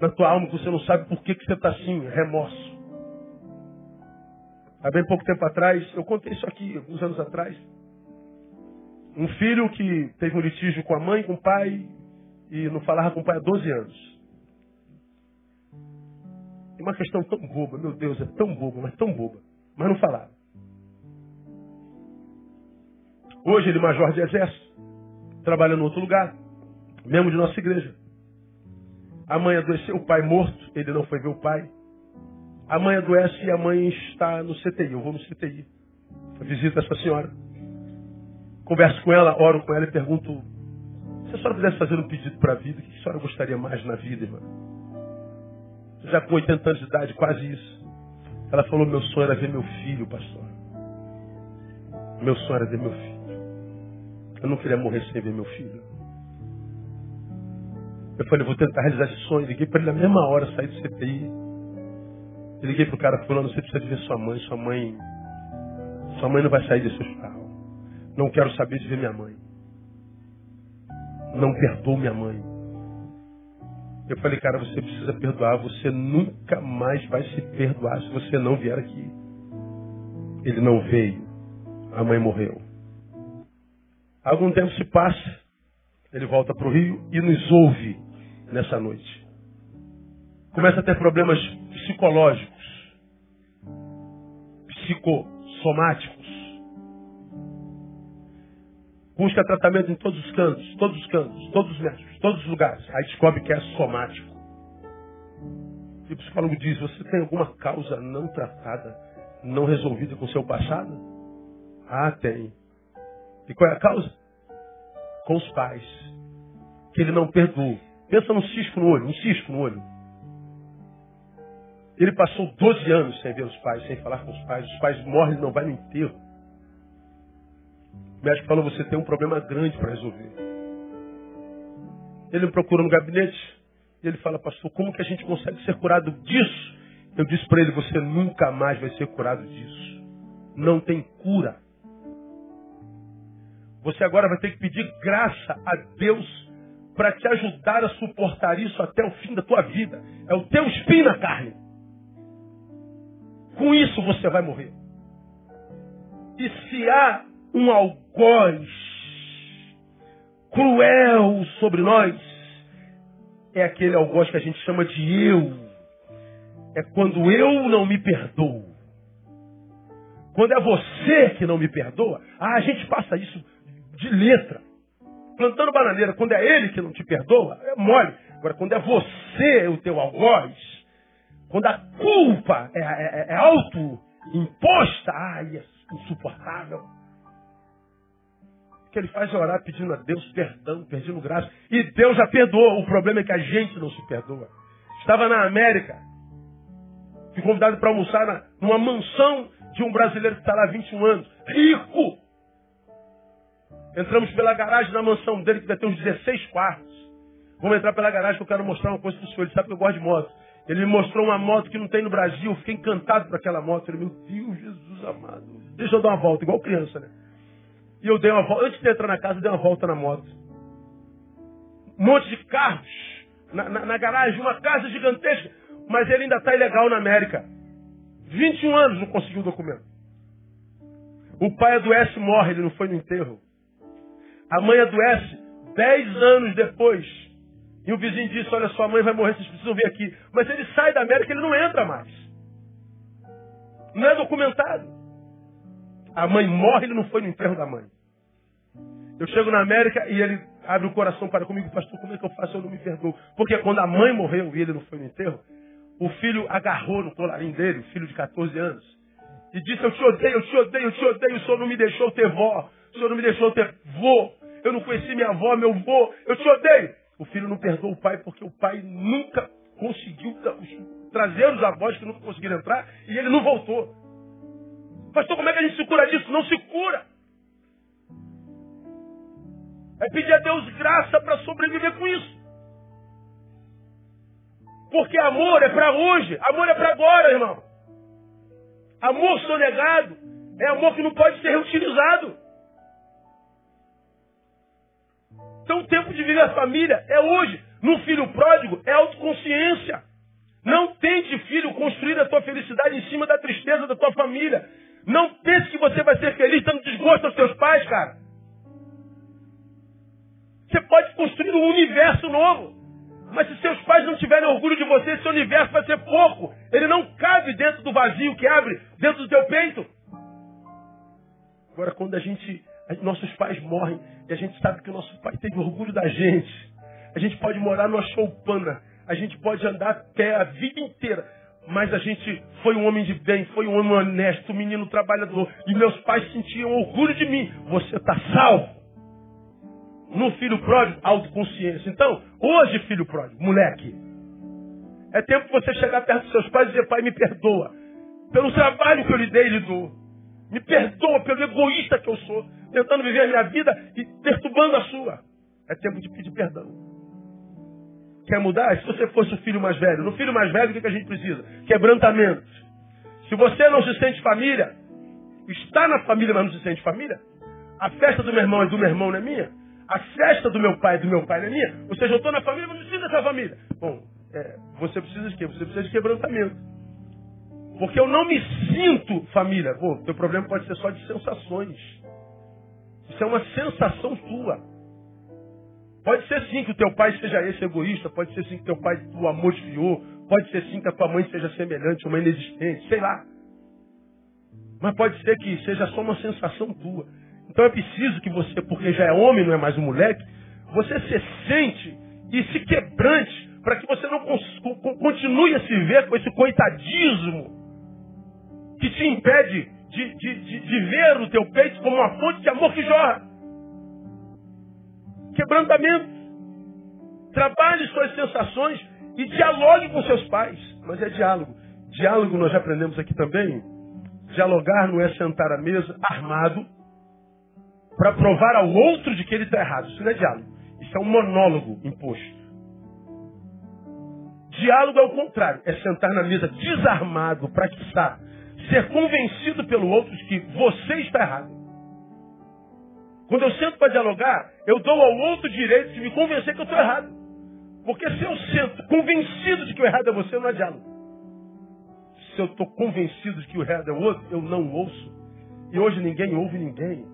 na tua alma que você não sabe por que, que você está assim, remorso. Há bem pouco tempo atrás, eu contei isso aqui, alguns anos atrás. Um filho que teve um litígio com a mãe, com o pai, e não falava com o pai há 12 anos. E uma questão tão boba, meu Deus, é tão boba, mas tão boba. Mas não falava. Hoje ele é major de exército, trabalha em outro lugar, mesmo de nossa igreja. A mãe adoeceu, o pai morto, ele não foi ver o pai. A mãe adoece e a mãe está no CTI. Eu vou no CTI. Visita essa senhora. Converso com ela, oro com ela e pergunto: se a senhora pudesse fazer um pedido para a vida, o que a senhora gostaria mais na vida, irmã? Já com 80 anos de idade, quase isso. Ela falou: meu sonho era ver meu filho, pastor. Meu sonho era ver meu filho. Eu não queria morrer sem ver meu filho. Eu falei: vou tentar realizar esse sonho. Liguei para ele na mesma hora, sair do CTI. Eu liguei pro cara falando, você precisa de ver sua mãe, sua mãe. Sua mãe não vai sair desse hospital. Não quero saber de ver minha mãe. Não perdoo minha mãe. Eu falei, cara, você precisa perdoar, você nunca mais vai se perdoar se você não vier aqui. Ele não veio. A mãe morreu. Algum tempo se passa, ele volta para o Rio e nos ouve nessa noite. Começa a ter problemas psicológicos psicossomáticos. Busca tratamento em todos os cantos, todos os cantos, todos os médicos, todos os lugares. Aí descobre que é somático. E o psicólogo diz: Você tem alguma causa não tratada, não resolvida com seu passado? Ah, tem. E qual é a causa? Com os pais. Que ele não perdoou. Pensa num cisco no olho, um cisco no olho. Ele passou 12 anos sem ver os pais, sem falar com os pais. Os pais morrem não vai no enterro. O médico falou, você tem um problema grande para resolver. Ele me procura no gabinete e ele fala, pastor, como que a gente consegue ser curado disso? Eu disse para ele, você nunca mais vai ser curado disso. Não tem cura. Você agora vai ter que pedir graça a Deus para te ajudar a suportar isso até o fim da tua vida. É o teu espinho na carne. Com isso você vai morrer. E se há um algoz cruel sobre nós, é aquele algoz que a gente chama de eu. É quando eu não me perdoo. Quando é você que não me perdoa, ah, a gente passa isso de letra. Plantando bananeira, quando é ele que não te perdoa, é mole. Agora, quando é você o teu algoz, quando a culpa é, é, é auto-imposta, ai, é insuportável. O que ele faz é orar pedindo a Deus perdão, pedindo graça. E Deus já perdoou. O problema é que a gente não se perdoa. Estava na América. Fui convidado para almoçar na, numa mansão de um brasileiro que está lá há 21 anos. Rico! Entramos pela garagem da mansão dele, que deve ter uns 16 quartos. Vamos entrar pela garagem que eu quero mostrar uma coisa para o senhor. Ele sabe que eu gosto de moto. Ele me mostrou uma moto que não tem no Brasil. Fiquei encantado por aquela moto. Ele, meu Deus, Jesus amado. Deixa eu dar uma volta, igual criança, né? E eu dei uma volta, antes de entrar na casa, eu dei uma volta na moto. Um monte de carros na, na, na garagem, uma casa gigantesca. Mas ele ainda está ilegal na América. 21 anos não conseguiu o documento. O pai adoece morre, ele não foi no enterro. A mãe adoece 10 anos depois. E o vizinho disse, olha, sua mãe vai morrer, vocês precisam vir aqui. Mas ele sai da América, ele não entra mais. Não é documentado. A mãe morre, ele não foi no enterro da mãe. Eu chego na América e ele abre o coração para comigo, pastor, como é que eu faço? Eu não me perdoo. Porque quando a mãe morreu e ele não foi no enterro, o filho agarrou no colarinho dele, filho de 14 anos, e disse, eu te odeio, eu te odeio, eu te odeio, o senhor não me deixou ter vó, o senhor não me deixou ter vô, eu não conheci minha avó, meu vô, eu te odeio. O filho não perdoou o pai porque o pai nunca conseguiu trazer os avós que nunca conseguiram entrar e ele não voltou. Pastor, como é que a gente se cura disso? Não se cura. É pedir a Deus graça para sobreviver com isso. Porque amor é para hoje, amor é para agora, irmão. Amor sonegado é amor que não pode ser reutilizado. Então o tempo de viver a família é hoje. No filho pródigo é autoconsciência. Não tente, filho, construir a tua felicidade em cima da tristeza da tua família. Não pense que você vai ser feliz dando desgosto aos teus pais, cara. Você pode construir um universo novo. Mas se seus pais não tiverem orgulho de você, esse universo vai ser pouco. Ele não cabe dentro do vazio que abre dentro do teu peito. Agora, quando a gente, nossos pais morrem e a gente sabe que o nosso pai teve orgulho da gente, a gente pode morar numa choupana, a gente pode andar a pé a vida inteira, mas a gente foi um homem de bem, foi um homem honesto, um menino trabalhador, e meus pais sentiam orgulho de mim. Você está salvo. No filho pródigo, autoconsciência. Então, hoje, filho pródigo, moleque, é tempo de você chegar perto dos seus pais e dizer, pai, me perdoa. Pelo trabalho que eu lhe dei lhe dou. Me perdoa pelo egoísta que eu sou, tentando viver a minha vida e perturbando a sua. É tempo de pedir perdão. Quer mudar? Se você fosse o filho mais velho. No filho mais velho, o que a gente precisa? Quebrantamento. Se você não se sente família, está na família, mas não se sente família, a festa do meu irmão é do meu irmão, não é minha? A festa do meu pai é do meu pai não é minha? Ou seja, eu estou na família, mas não preciso dessa família. Bom, é, você precisa de quê? Você precisa de quebrantamento. Porque eu não me sinto família. Pô, teu problema pode ser só de sensações. Isso é uma sensação tua. Pode ser sim que o teu pai seja esse egoísta, pode ser sim que teu pai o amor esfriou, pode ser sim que a tua mãe seja semelhante, uma inexistente, sei lá. Mas pode ser que seja só uma sensação tua. Então é preciso que você, porque já é homem, não é mais um moleque, você se sente e se quebrante para que você não continue a se ver com esse coitadismo que te impede de, de, de, de ver o teu peito como uma fonte de amor que jorra. Quebrantamento. Trabalhe suas sensações e dialogue com seus pais. Mas é diálogo. Diálogo nós já aprendemos aqui também. Dialogar não é sentar à mesa armado para provar ao outro de que ele está errado. Isso não é diálogo. Isso é um monólogo imposto. Diálogo é o contrário. É sentar na mesa desarmado para está ser convencido pelo outro de que você está errado. Quando eu sento para dialogar, eu dou ao outro direito de me convencer que eu estou errado. Porque se eu sento convencido de que o errado é você, não há diálogo. Se eu estou convencido de que o errado é o outro, eu não ouço. E hoje ninguém ouve ninguém.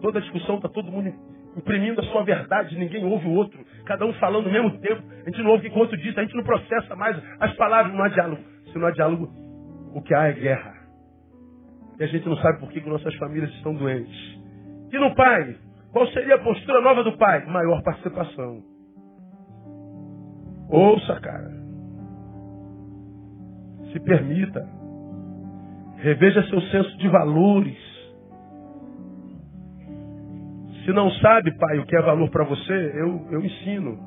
Toda discussão está todo mundo imprimindo a sua verdade, ninguém ouve o outro. Cada um falando ao mesmo tempo. A gente não ouve o que o outro diz, a gente não processa mais as palavras, não há diálogo. Se não há diálogo, o que há é guerra. E a gente não sabe por que nossas famílias estão doentes. E no pai? Qual seria a postura nova do pai? Maior participação. Ouça, cara. Se permita. Reveja seu senso de valores. Se não sabe, pai, o que é valor para você, eu, eu ensino.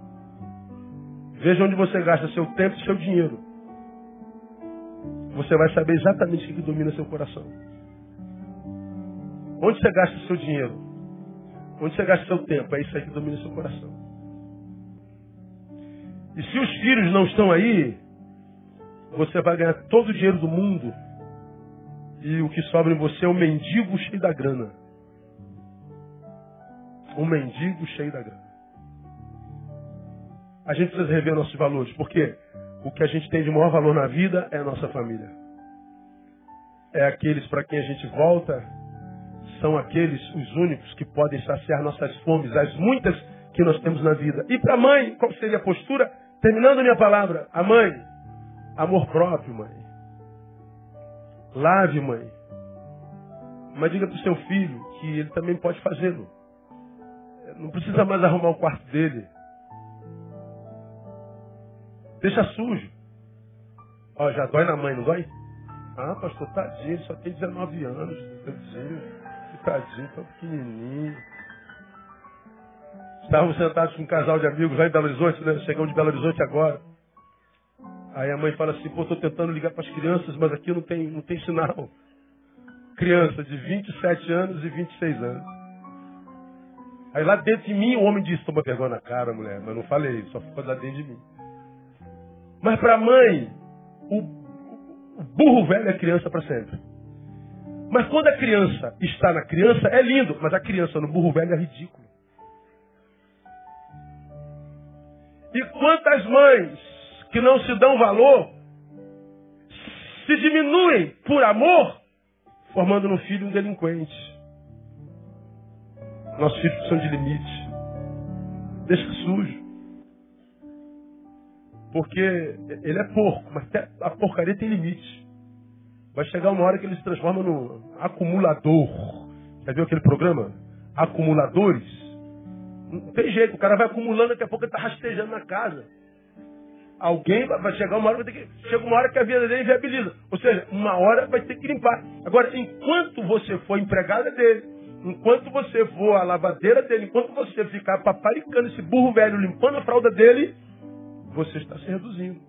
Veja onde você gasta seu tempo e seu dinheiro você vai saber exatamente o que domina seu coração. Onde você gasta seu dinheiro? Onde você gasta seu tempo? É isso aí que domina seu coração. E se os filhos não estão aí, você vai ganhar todo o dinheiro do mundo. E o que sobra em você é um mendigo cheio da grana. um mendigo cheio da grana. A gente precisa rever nossos valores, porque o que a gente tem de maior valor na vida é a nossa família. É aqueles para quem a gente volta, são aqueles os únicos que podem saciar nossas fomes, as muitas que nós temos na vida. E para a mãe, qual seria a postura? Terminando minha palavra, a mãe, amor próprio, mãe. Lave, mãe. Mas diga para o seu filho que ele também pode fazê-lo. Não precisa mais arrumar o quarto dele. Deixa sujo. Ó, já dói na mãe, não dói? Ah, pastor, tadinho, só tem 19 anos. Tadinho, tadinho, tão pequenininho. Estávamos sentados com um casal de amigos lá em Belo Horizonte, né? Chegamos de Belo Horizonte agora. Aí a mãe fala assim, pô, estou tentando ligar para as crianças, mas aqui não tem, não tem sinal. Criança de 27 anos e 26 anos. Aí lá dentro de mim o homem disse, toma vergonha na cara, mulher. Mas não falei, só ficou lá dentro de mim. Mas para a mãe, o, o burro velho é criança para sempre. Mas quando a criança está na criança, é lindo. Mas a criança no burro velho é ridículo. E quantas mães que não se dão valor se diminuem por amor, formando no filho um delinquente. Nossos filhos precisam de limite. Deixa sujo. Porque ele é porco, mas a porcaria tem limite. Vai chegar uma hora que ele se transforma no acumulador. Já viu aquele programa? Acumuladores? Não tem jeito, o cara vai acumulando, daqui a pouco ele está rastejando na casa. Alguém vai chegar uma hora, vai que, chega uma hora que a vida dele inviabiliza. Ou seja, uma hora vai ter que limpar. Agora, enquanto você for empregada dele, enquanto você for a lavadeira dele, enquanto você ficar paparicando esse burro velho, limpando a fralda dele, você está se reduzindo.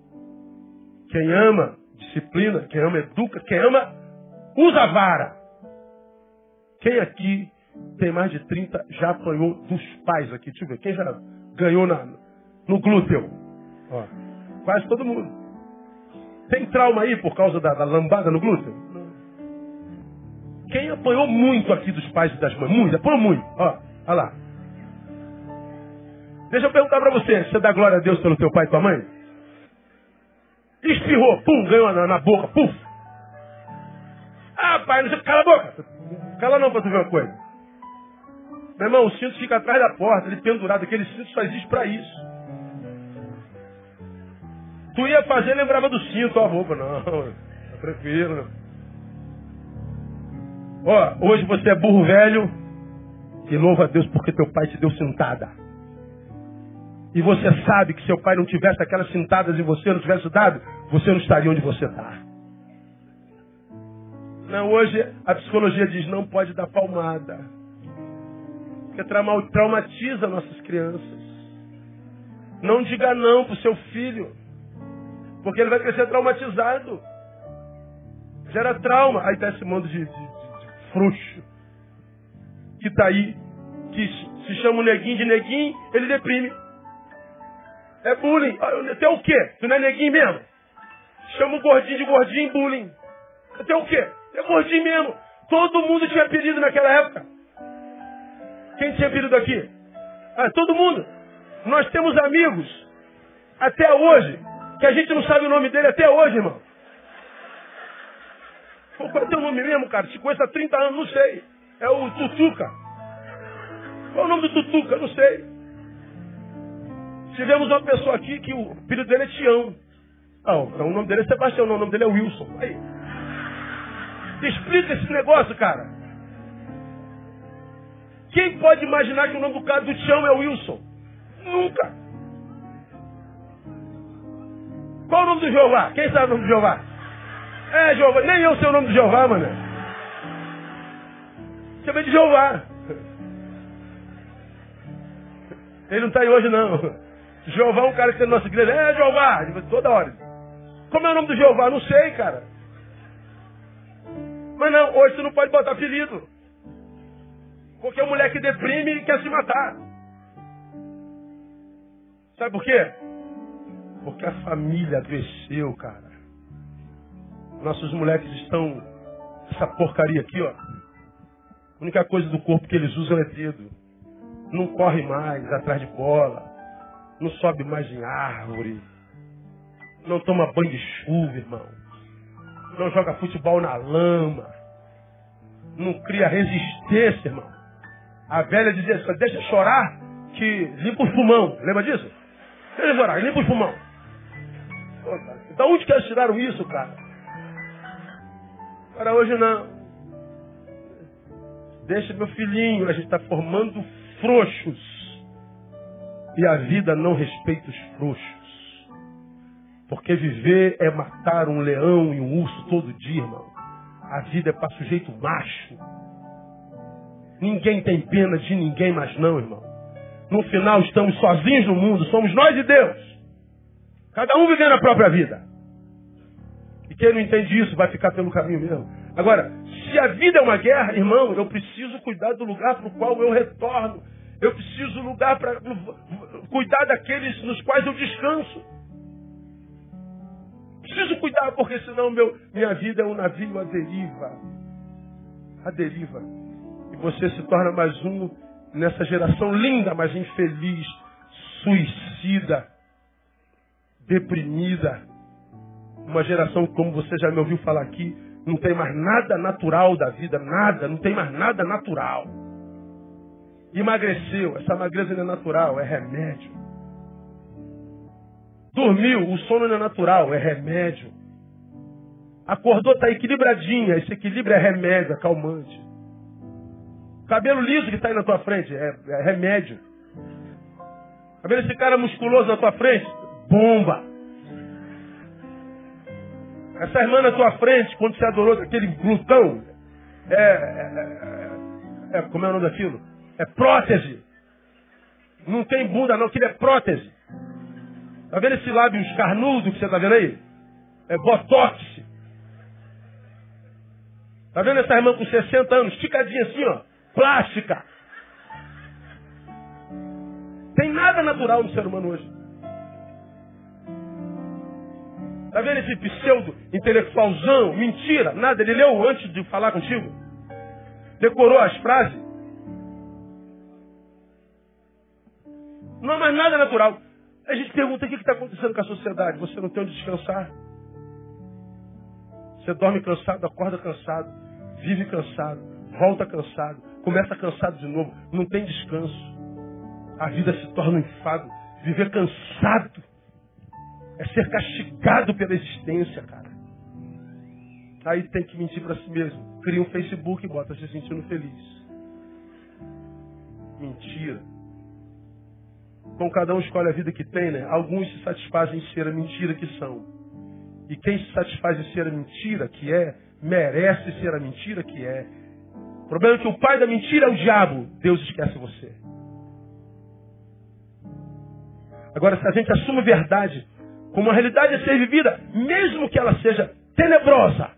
Quem ama, disciplina, quem ama, educa, quem ama, usa a vara. Quem aqui tem mais de 30 já apanhou dos pais aqui? Deixa eu ver. Quem já ganhou na, no glúteo? Ó. Quase todo mundo. Tem trauma aí por causa da, da lambada no glúteo? Quem apanhou muito aqui dos pais e das mães? Muito, apanhou muito. Ó, olha lá. Deixa eu perguntar para você, você dá glória a Deus pelo teu pai e tua mãe? Espirrou, pum, ganhou na, na boca, puf. Ah, pai, não sei, cala a boca. Cala não pra tu ver uma coisa. Meu irmão, o cinto fica atrás da porta, ele pendurado, aquele cinto só existe para isso. Tu ia fazer, lembrava do cinto, a roupa. Não, tá tranquilo. Ó, hoje você é burro velho e louva a Deus porque teu pai te deu cintada. E você sabe que seu pai não tivesse aquelas cintadas e você não tivesse dado, você não estaria onde você está. Não, hoje a psicologia diz não pode dar palmada. Porque traumatiza nossas crianças. Não diga não para o seu filho. Porque ele vai crescer traumatizado. Gera trauma. Aí está esse mundo de, de, de frouxo. Que está aí. Que se chama o neguinho de neguinho, ele deprime. É bullying. Até o quê? Tu não é neguinho mesmo? Chama o gordinho de gordinho, bullying. Até o quê? É gordinho mesmo. Todo mundo tinha apelido naquela época. Quem tinha apelido aqui? Ah, todo mundo. Nós temos amigos até hoje que a gente não sabe o nome dele até hoje, irmão. Pô, qual é o teu nome mesmo, cara? Te conheço há 30 anos, não sei. É o Tutuca. Qual é o nome do Tutuca? Não sei. Tivemos uma pessoa aqui que o filho dele é Tião. Não, então o nome dele é Sebastião, não, o nome dele é Wilson. Aí. Explica esse negócio, cara. Quem pode imaginar que o nome do cara do Tião é Wilson? Nunca. Qual o nome do Jeová? Quem sabe o nome do Jeová? É, Jeová. Nem eu sei o nome do Jeová, mano. Chama de Jeová. Ele não está aí hoje, não. Jeová é um cara que tem na nossa igreja. É, Jeová. Toda hora. Como é o nome do Jeová? Não sei, cara. Mas não, hoje você não pode botar apelido. Porque o moleque deprime e quer se matar. Sabe por quê? Porque a família adoeceu, cara. Nossos moleques estão. Essa porcaria aqui, ó. A única coisa do corpo que eles usam é dedo. não corre mais atrás de bola, não sobe mais em árvore, não toma banho de chuva, irmão, não joga futebol na lama, não cria resistência, irmão. A velha dizia assim, deixa chorar que limpa o pulmão. Lembra disso? Deixa chorar, limpa o pulmão. Da onde que eles tiraram isso, cara? Para hoje não. Deixa meu filhinho, a gente está formando frouxos. E a vida não respeita os frouxos. Porque viver é matar um leão e um urso todo dia, irmão. A vida é para sujeito macho. Ninguém tem pena de ninguém mais não, irmão. No final estamos sozinhos no mundo, somos nós e Deus. Cada um vivendo a própria vida. E quem não entende isso vai ficar pelo caminho mesmo. Agora, se a vida é uma guerra, irmão, eu preciso cuidar do lugar para o qual eu retorno. Eu preciso lugar para cuidar daqueles nos quais eu descanso. Preciso cuidar, porque senão meu, minha vida é um navio à deriva. A deriva. E você se torna mais um nessa geração linda, mas infeliz, suicida, deprimida. Uma geração, como você já me ouviu falar aqui, não tem mais nada natural da vida, nada, não tem mais nada natural. Emagreceu, essa magreza não é natural, é remédio. Dormiu, o sono não é natural, é remédio. Acordou, está equilibradinha, esse equilíbrio é remédio, é calmante. Cabelo liso que está aí na tua frente, é, é remédio. Tá vendo esse cara musculoso na tua frente? Bomba. Essa irmã na tua frente, quando você adorou aquele glutão, é, é, é, é, como é o nome daquilo? É prótese. Não tem bunda não, aquilo é prótese. Tá vendo esse lábio escarnudo que você tá vendo aí? É botox. Tá vendo essa irmã com 60 anos, esticadinha assim, ó, plástica. Tem nada natural no ser humano hoje. Tá vendo esse pseudo intelectualzão? Mentira, nada. Ele leu antes de falar contigo. Decorou as frases. Não é mais nada natural. A gente pergunta o que está acontecendo com a sociedade. Você não tem onde descansar. Você dorme cansado, acorda cansado, vive cansado, volta cansado, começa cansado de novo. Não tem descanso. A vida se torna um enfado. Viver cansado é ser castigado pela existência, cara. Aí tem que mentir para si mesmo. Cria um Facebook e bota se sentindo feliz. Mentira. Então cada um escolhe a vida que tem, né? Alguns se satisfazem em ser a mentira que são. E quem se satisfaz em ser a mentira que é, merece ser a mentira que é. O problema é que o pai da mentira é o diabo. Deus esquece você. Agora, se a gente assume verdade como a realidade a ser vivida, mesmo que ela seja tenebrosa.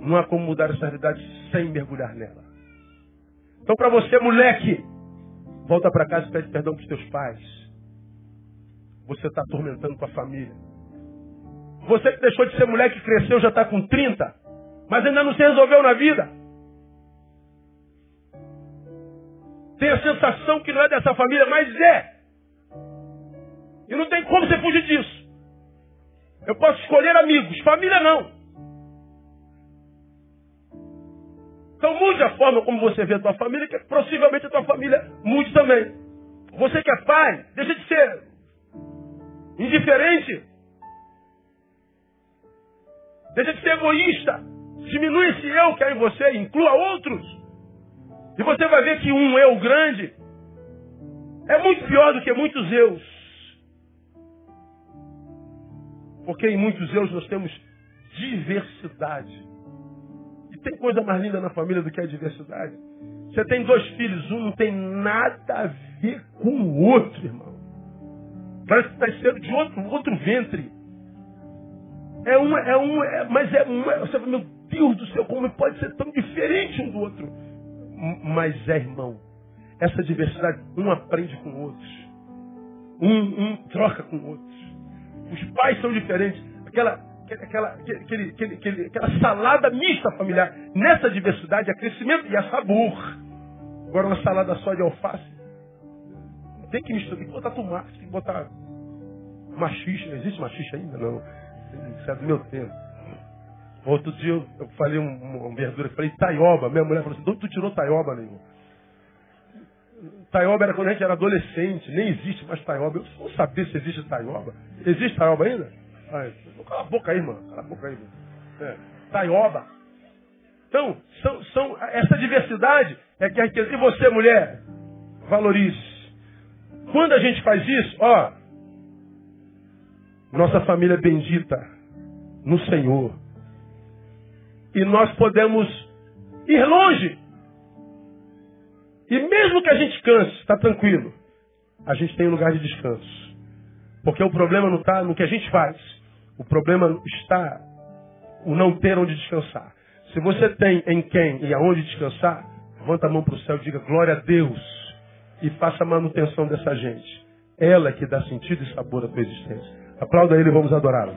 Não há como mudar essa realidade sem mergulhar nela. Então, para você, moleque, volta para casa e pede perdão para os teus pais. Você está atormentando tua família. Você que deixou de ser moleque e cresceu já está com 30, mas ainda não se resolveu na vida. Tem a sensação que não é dessa família, mas é. E não tem como você fugir disso. Eu posso escolher amigos, família não. Então mude a forma como você vê a tua família, que possivelmente a tua família mude também. Você que é pai, deixa de ser indiferente. Deixa de ser egoísta. Diminui esse eu que há em você, inclua outros. E você vai ver que um eu grande é muito pior do que muitos eus. Porque em muitos eus nós temos diversidade. Tem coisa mais linda na família do que a diversidade. Você tem dois filhos, um não tem nada a ver com o outro, irmão. Parece que está sendo de outro, outro ventre. É um, é um, é, mas é um, é, você fala, meu Deus do céu, como pode ser tão diferente um do outro? Mas é, irmão, essa diversidade, um aprende com outros. Um, um troca com outros. Os pais são diferentes. Aquela, aquela, aquele, aquele, aquele, aquela salada mista familiar. Nessa diversidade há crescimento e há sabor. Agora uma salada só de alface. tem que misturar, tem que botar tomate, tem que botar machixe. Existe machixe ainda? Não. Isso é do meu tempo. Outro dia eu, eu falei um, uma verdura, falei taioba. Minha mulher falou assim, de onde tu tirou taioba, nego? Taioba era quando a gente era adolescente, nem existe mais taioba. Eu não sabia se existe taioba. Existe taioba ainda? Ai, cala a boca aí, mano. Cala a boca aí, mano. É. Taioba. Então, são, são, essa diversidade é que a riqueza. E você, mulher, valorize. Quando a gente faz isso, ó, nossa família é bendita no Senhor. E nós podemos ir longe. E mesmo que a gente canse, está tranquilo. A gente tem um lugar de descanso. Porque o problema não está no que a gente faz. O problema está o não ter onde descansar. Se você tem em quem e aonde descansar, levanta a mão para o céu e diga glória a Deus. E faça a manutenção dessa gente. Ela é que dá sentido e sabor à tua existência. Aplauda ele e vamos adorá-lo.